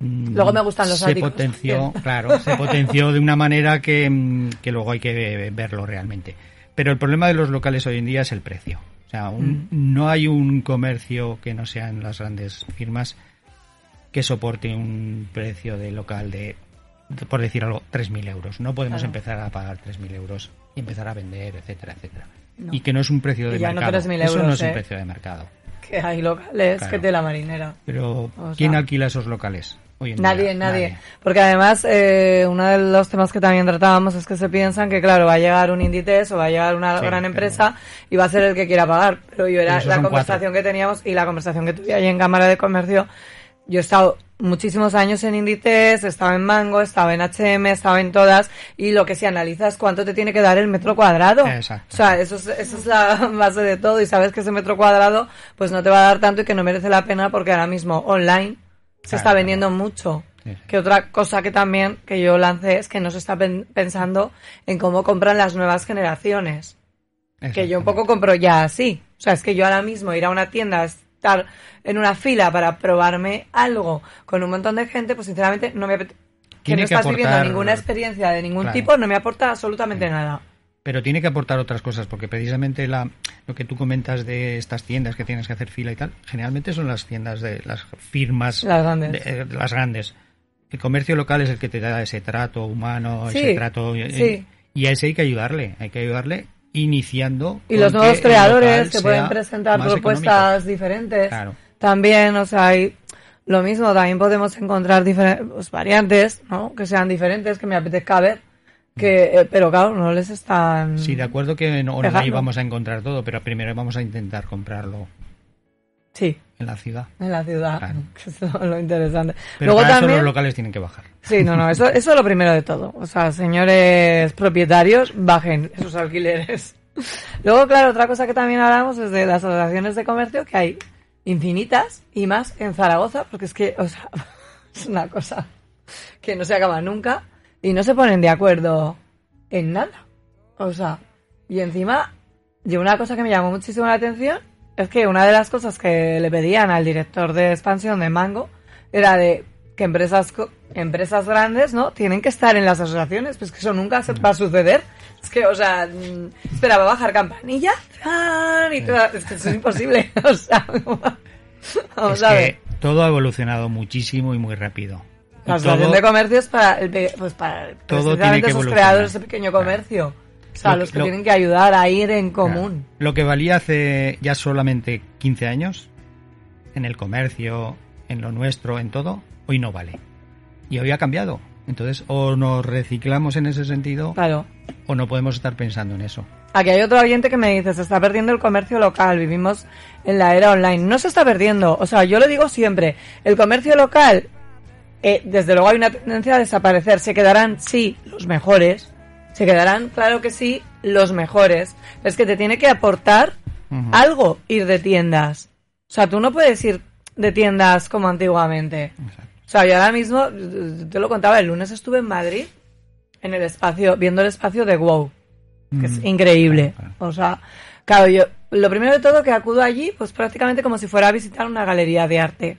mm, Luego me gustan los se áticos potenció, claro, se *laughs* potenció de una manera que, mm, que luego hay que ve- verlo realmente. Pero el problema de los locales hoy en día es el precio. O sea, un- Mm. no hay un comercio que no sean las grandes firmas que soporte un precio de local de, por decir algo, 3.000 euros. No podemos Claro. empezar a pagar 3.000 euros y empezar a vender, etcétera, etcétera. No. Y que no es un precio de no mercado. 3.000 Eso no es un ¿eh? precio de mercado. Que hay locales Claro. que te la marinera. Pero, O ¿quién sea- alquila esos locales? Hoy en Nadie, día? nadie, Porque además, eh, uno de los temas que también tratábamos es que se piensan que, claro, va a llegar un Inditex o va a llegar una Sí, gran pero- empresa y va a ser el que quiera pagar. Pero yo era la conversación que teníamos y la conversación que tuve ahí en Cámara de Comercio. Yo he estado muchísimos años en Inditex, estaba en Mango, estaba en H&M, estaba en todas y lo que se analiza es cuánto te tiene que dar el metro cuadrado. Exacto. O sea, eso es, eso es la *laughs* base de todo y sabes que ese metro cuadrado pues no te va a dar tanto y que no merece la pena porque ahora mismo online se Claro, está claro. vendiendo mucho. Sí. Que otra cosa que también que yo lancé es que no se está pen- pensando en cómo compran las nuevas generaciones. Que yo un poco compro ya así. O sea, es que yo ahora mismo ir a una tienda, estar en una fila para probarme algo con un montón de gente, pues sinceramente no me apetece. Que no estás viviendo ninguna experiencia de ningún Claro. tipo, no me aporta absolutamente nada. Pero tiene que aportar otras cosas, porque precisamente la, lo que tú comentas de estas tiendas que tienes que hacer fila y tal, generalmente son las tiendas de las firmas, Las grandes. de- eh, las grandes. El comercio local es el que te da ese trato humano, Sí, ese trato. eh, sí. Y a ese hay que ayudarle, hay que ayudarle iniciando. Y los nuevos creadores que pueden presentar propuestas diferentes. Claro. También, o sea, hay lo mismo, también podemos encontrar diferentes variantes, ¿no? Que sean diferentes, que me apetezca ver. Que, eh, pero claro, no les están... Sí, de acuerdo que no, no ahí vamos a encontrar todo, pero primero vamos a intentar comprarlo Sí, en la ciudad. en la ciudad. Claro. *laughs* Eso es lo interesante. Pero Luego para eso también... los locales tienen que bajar. Sí, no, no, eso, eso es lo primero de todo. O sea, señores propietarios, bajen esos alquileres. *laughs* Luego, claro, otra cosa que también hablamos es de las asociaciones de comercio, que hay infinitas y más en Zaragoza, porque es que, o sea, *laughs* es una cosa que no se acaba nunca y no se ponen de acuerdo en nada. O sea, y encima, y una cosa que me llamó muchísimo la atención es que una de las cosas que le pedían al director de expansión de Mango era de que empresas empresas grandes, ¿no? Tienen que estar en las asociaciones, pues que eso nunca se va a suceder. Es que, o sea, mm, esperaba bajar campanilla y toda- es que eso es imposible. *laughs* O sea, vamos es a que todo ha evolucionado muchísimo y muy rápido. La asociación todo- de comercio es para, el pues para Todo tiene que esos evolucionar. creadores de pequeño comercio. O sea, Lo que- los que lo- tienen que ayudar a ir en común. Lo que valía hace ya solamente 15 años, en el comercio, en lo nuestro, en todo, hoy no vale. Y hoy ha cambiado. Entonces, o nos reciclamos en ese sentido, Claro. o no podemos estar pensando en eso. Aquí hay otro oyente que me dice, se está perdiendo el comercio local, vivimos en la era online. No se está perdiendo, o sea, yo lo digo siempre, el comercio local, eh, desde luego hay una tendencia a desaparecer, se quedarán, sí, los mejores, se quedarán, claro que sí, los mejores. Es que te tiene que aportar algo ir de tiendas. O sea, tú no puedes ir de tiendas como antiguamente. O sea, yo ahora mismo, te lo contaba, el lunes estuve en Madrid, en el espacio, viendo el espacio de WoW, que es increíble. Claro, O sea, claro, yo, lo primero de todo que acudo allí, pues prácticamente como si fuera a visitar una galería de arte.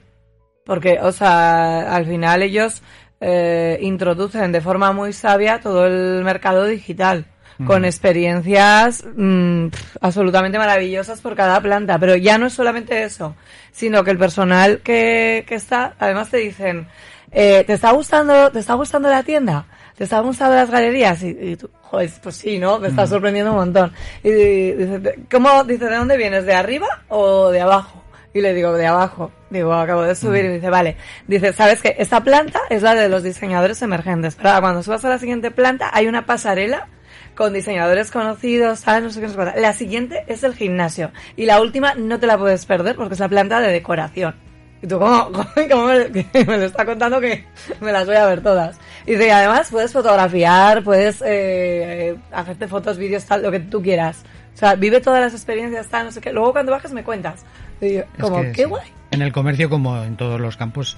Porque, o sea, al final ellos eh, introducen de forma muy sabia todo el mercado digital, con experiencias mm, absolutamente maravillosas por cada planta. Pero ya no es solamente eso, sino que el personal que, que está, además te dicen, eh, ¿te está gustando, te está gustando la tienda? ¿Te están gustando las galerías? Y, y tú, joder, pues sí, ¿no? Me está sorprendiendo un montón. Y, dice, "¿De- ¿cómo, dice, ¿de dónde vienes? ¿De arriba o de abajo? Y le digo, de abajo. Digo, acabo de subir y dice, vale. Dice, ¿sabes qué? Esta planta es la de los diseñadores emergentes. Pero ahora, cuando subas a la siguiente planta, hay una pasarela con diseñadores conocidos, ¿sabes? No sé qué, no sé cuánto. La siguiente es el gimnasio. Y la última no te la puedes perder porque es la planta de decoración. Y tú, ¿cómo, *laughs* cómo me, lo está contando que me las voy a ver todas? Y dice, además puedes fotografiar, puedes eh, eh, hacerte fotos, vídeos, tal, lo que tú quieras. O sea, vive todas las experiencias, tal, no sé qué. Luego cuando bajes me cuentas. Y yo, Es como, que qué sí. guay. En el comercio, como en todos los campos,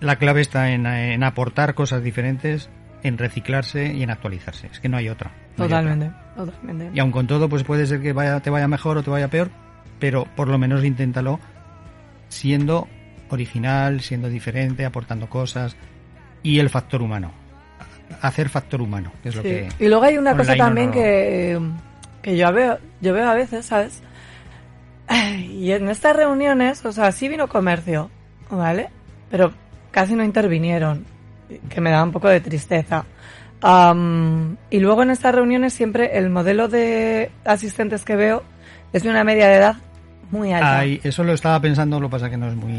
la clave está en, en aportar cosas diferentes, en reciclarse y en actualizarse. Es que no hay otra. no hay otra. Totalmente, totalmente. Y aun con todo, pues puede ser que vaya, te vaya mejor o te vaya peor, pero por lo menos inténtalo siendo original, siendo diferente, aportando cosas y el factor humano. Hacer factor humano, que es lo que... Y luego hay una cosa no también que, que yo veo, yo veo a veces, ¿sabes? Y en estas reuniones, o sea, sí vino comercio, ¿vale? Pero casi no intervinieron, que me da un poco de tristeza. Am, y luego en estas reuniones siempre el modelo de asistentes que veo es de una media de edad muy alta. Ay, eso lo estaba pensando, lo que pasa que no es muy...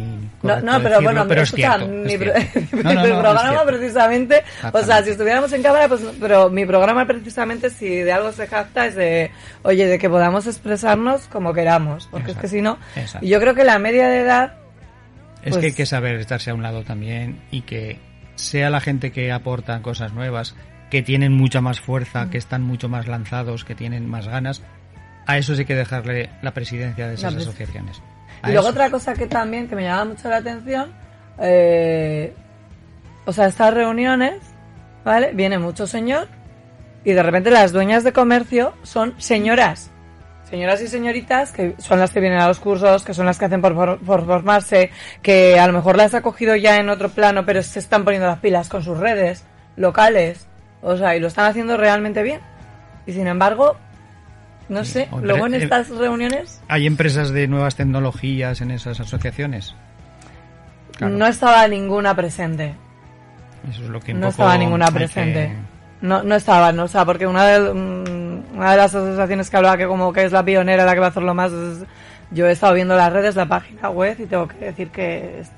No, no, pero decirlo, bueno, pero es cierto, mi, es pro- cierto. *laughs* mi No, no, es programa precisamente, o sea, si estuviéramos en cámara, pues, pero mi programa precisamente si de algo se jacta es de, oye, de que podamos expresarnos como queramos, porque es que si no, y yo creo que la media de edad, Es Pues- que hay que saber estarse a un lado también y que sea la gente que aporta cosas nuevas, que tienen mucha más fuerza, que están mucho más lanzados, que tienen más ganas. A eso sí que dejarle la presidencia de esas pres- asociaciones. A y luego eso. otra cosa que también, que me llama mucho la atención, eh, o sea, estas reuniones, ¿vale? Viene mucho señor y de repente las dueñas de comercio son señoras. Señoras y señoritas que son las que vienen a los cursos, que son las que hacen por, por- por formarse, que a lo mejor las ha cogido ya en otro plano, pero se están poniendo las pilas con sus redes locales. O sea, y lo están haciendo realmente bien. Y sin embargo, no sé, luego en el- estas reuniones ¿Hay empresas de nuevas tecnologías en esas asociaciones? Claro. no estaba ninguna presente. Eso es lo que No estaba ninguna que- presente. No, no estaba, no, o sea, porque una de, mm, una de las asociaciones que hablaba que como que es la pionera, la que va a hacerlo más, es- yo he estado viendo las redes, la página web y tengo que decir que es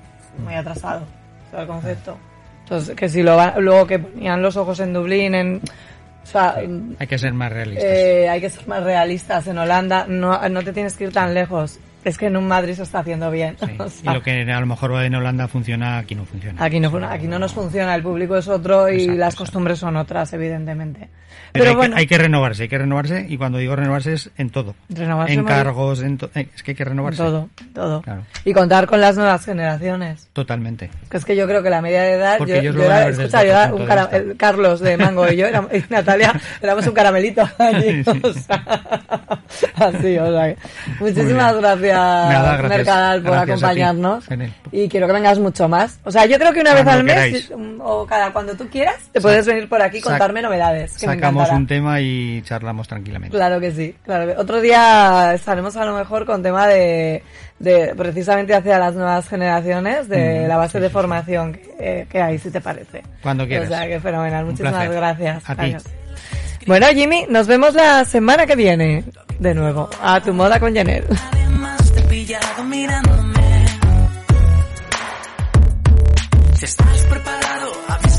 muy atrasado, o sea, el concepto. Entonces, que si lo luego que ponían los ojos en Dublín, en, o sea, mm, Hay que ser más realistas. eh, hay que ser más realistas. En Holanda no, no te tienes que ir tan lejos. Es que en un Madrid se está haciendo bien. Sí. *laughs* O Y lo que a lo mejor en Holanda funciona, aquí no funciona. Aquí no, aquí no nos funciona, el público es otro y Exacto, las exacto. costumbres son otras, evidentemente. Pero, Pero, hay, bueno, que, hay que renovarse, hay que renovarse y cuando digo renovarse es en todo. Renovarse en cargos, en to- eh, es que hay que renovarse. todo, todo. Claro. Y contar con las nuevas generaciones. Totalmente. Que es que yo creo que la media de edad, Porque yo, yo era, escucha, era un de Carlos de Mango y yo éramos- y Natalia *laughs* éramos un caramelito *laughs* allí. Sí. o sea, así, o sea, que- muchísimas bien. Gracias, Nada, gracias. Mercadal, por Gracias acompañarnos. Y quiero que vengas mucho más. O sea, yo creo que una vez al mes queráis. mm, o cada cuando tú quieras, te puedes venir por aquí y contarme novedades. Que Sacamos un tema y charlamos tranquilamente. Claro que sí, claro que Otro día estaremos a lo mejor con tema de, de precisamente hacia las nuevas generaciones, de Mm, la base sí, de sí, formación que, eh, que hay, si te parece. Cuando quieras. O sea, que fenomenal. Un Muchísimas placer. gracias. A ti. Gracias. Bueno, Jimmy, nos vemos la semana que viene. De nuevo, a tu moda con Janel pillado mirándome. Si estás preparado.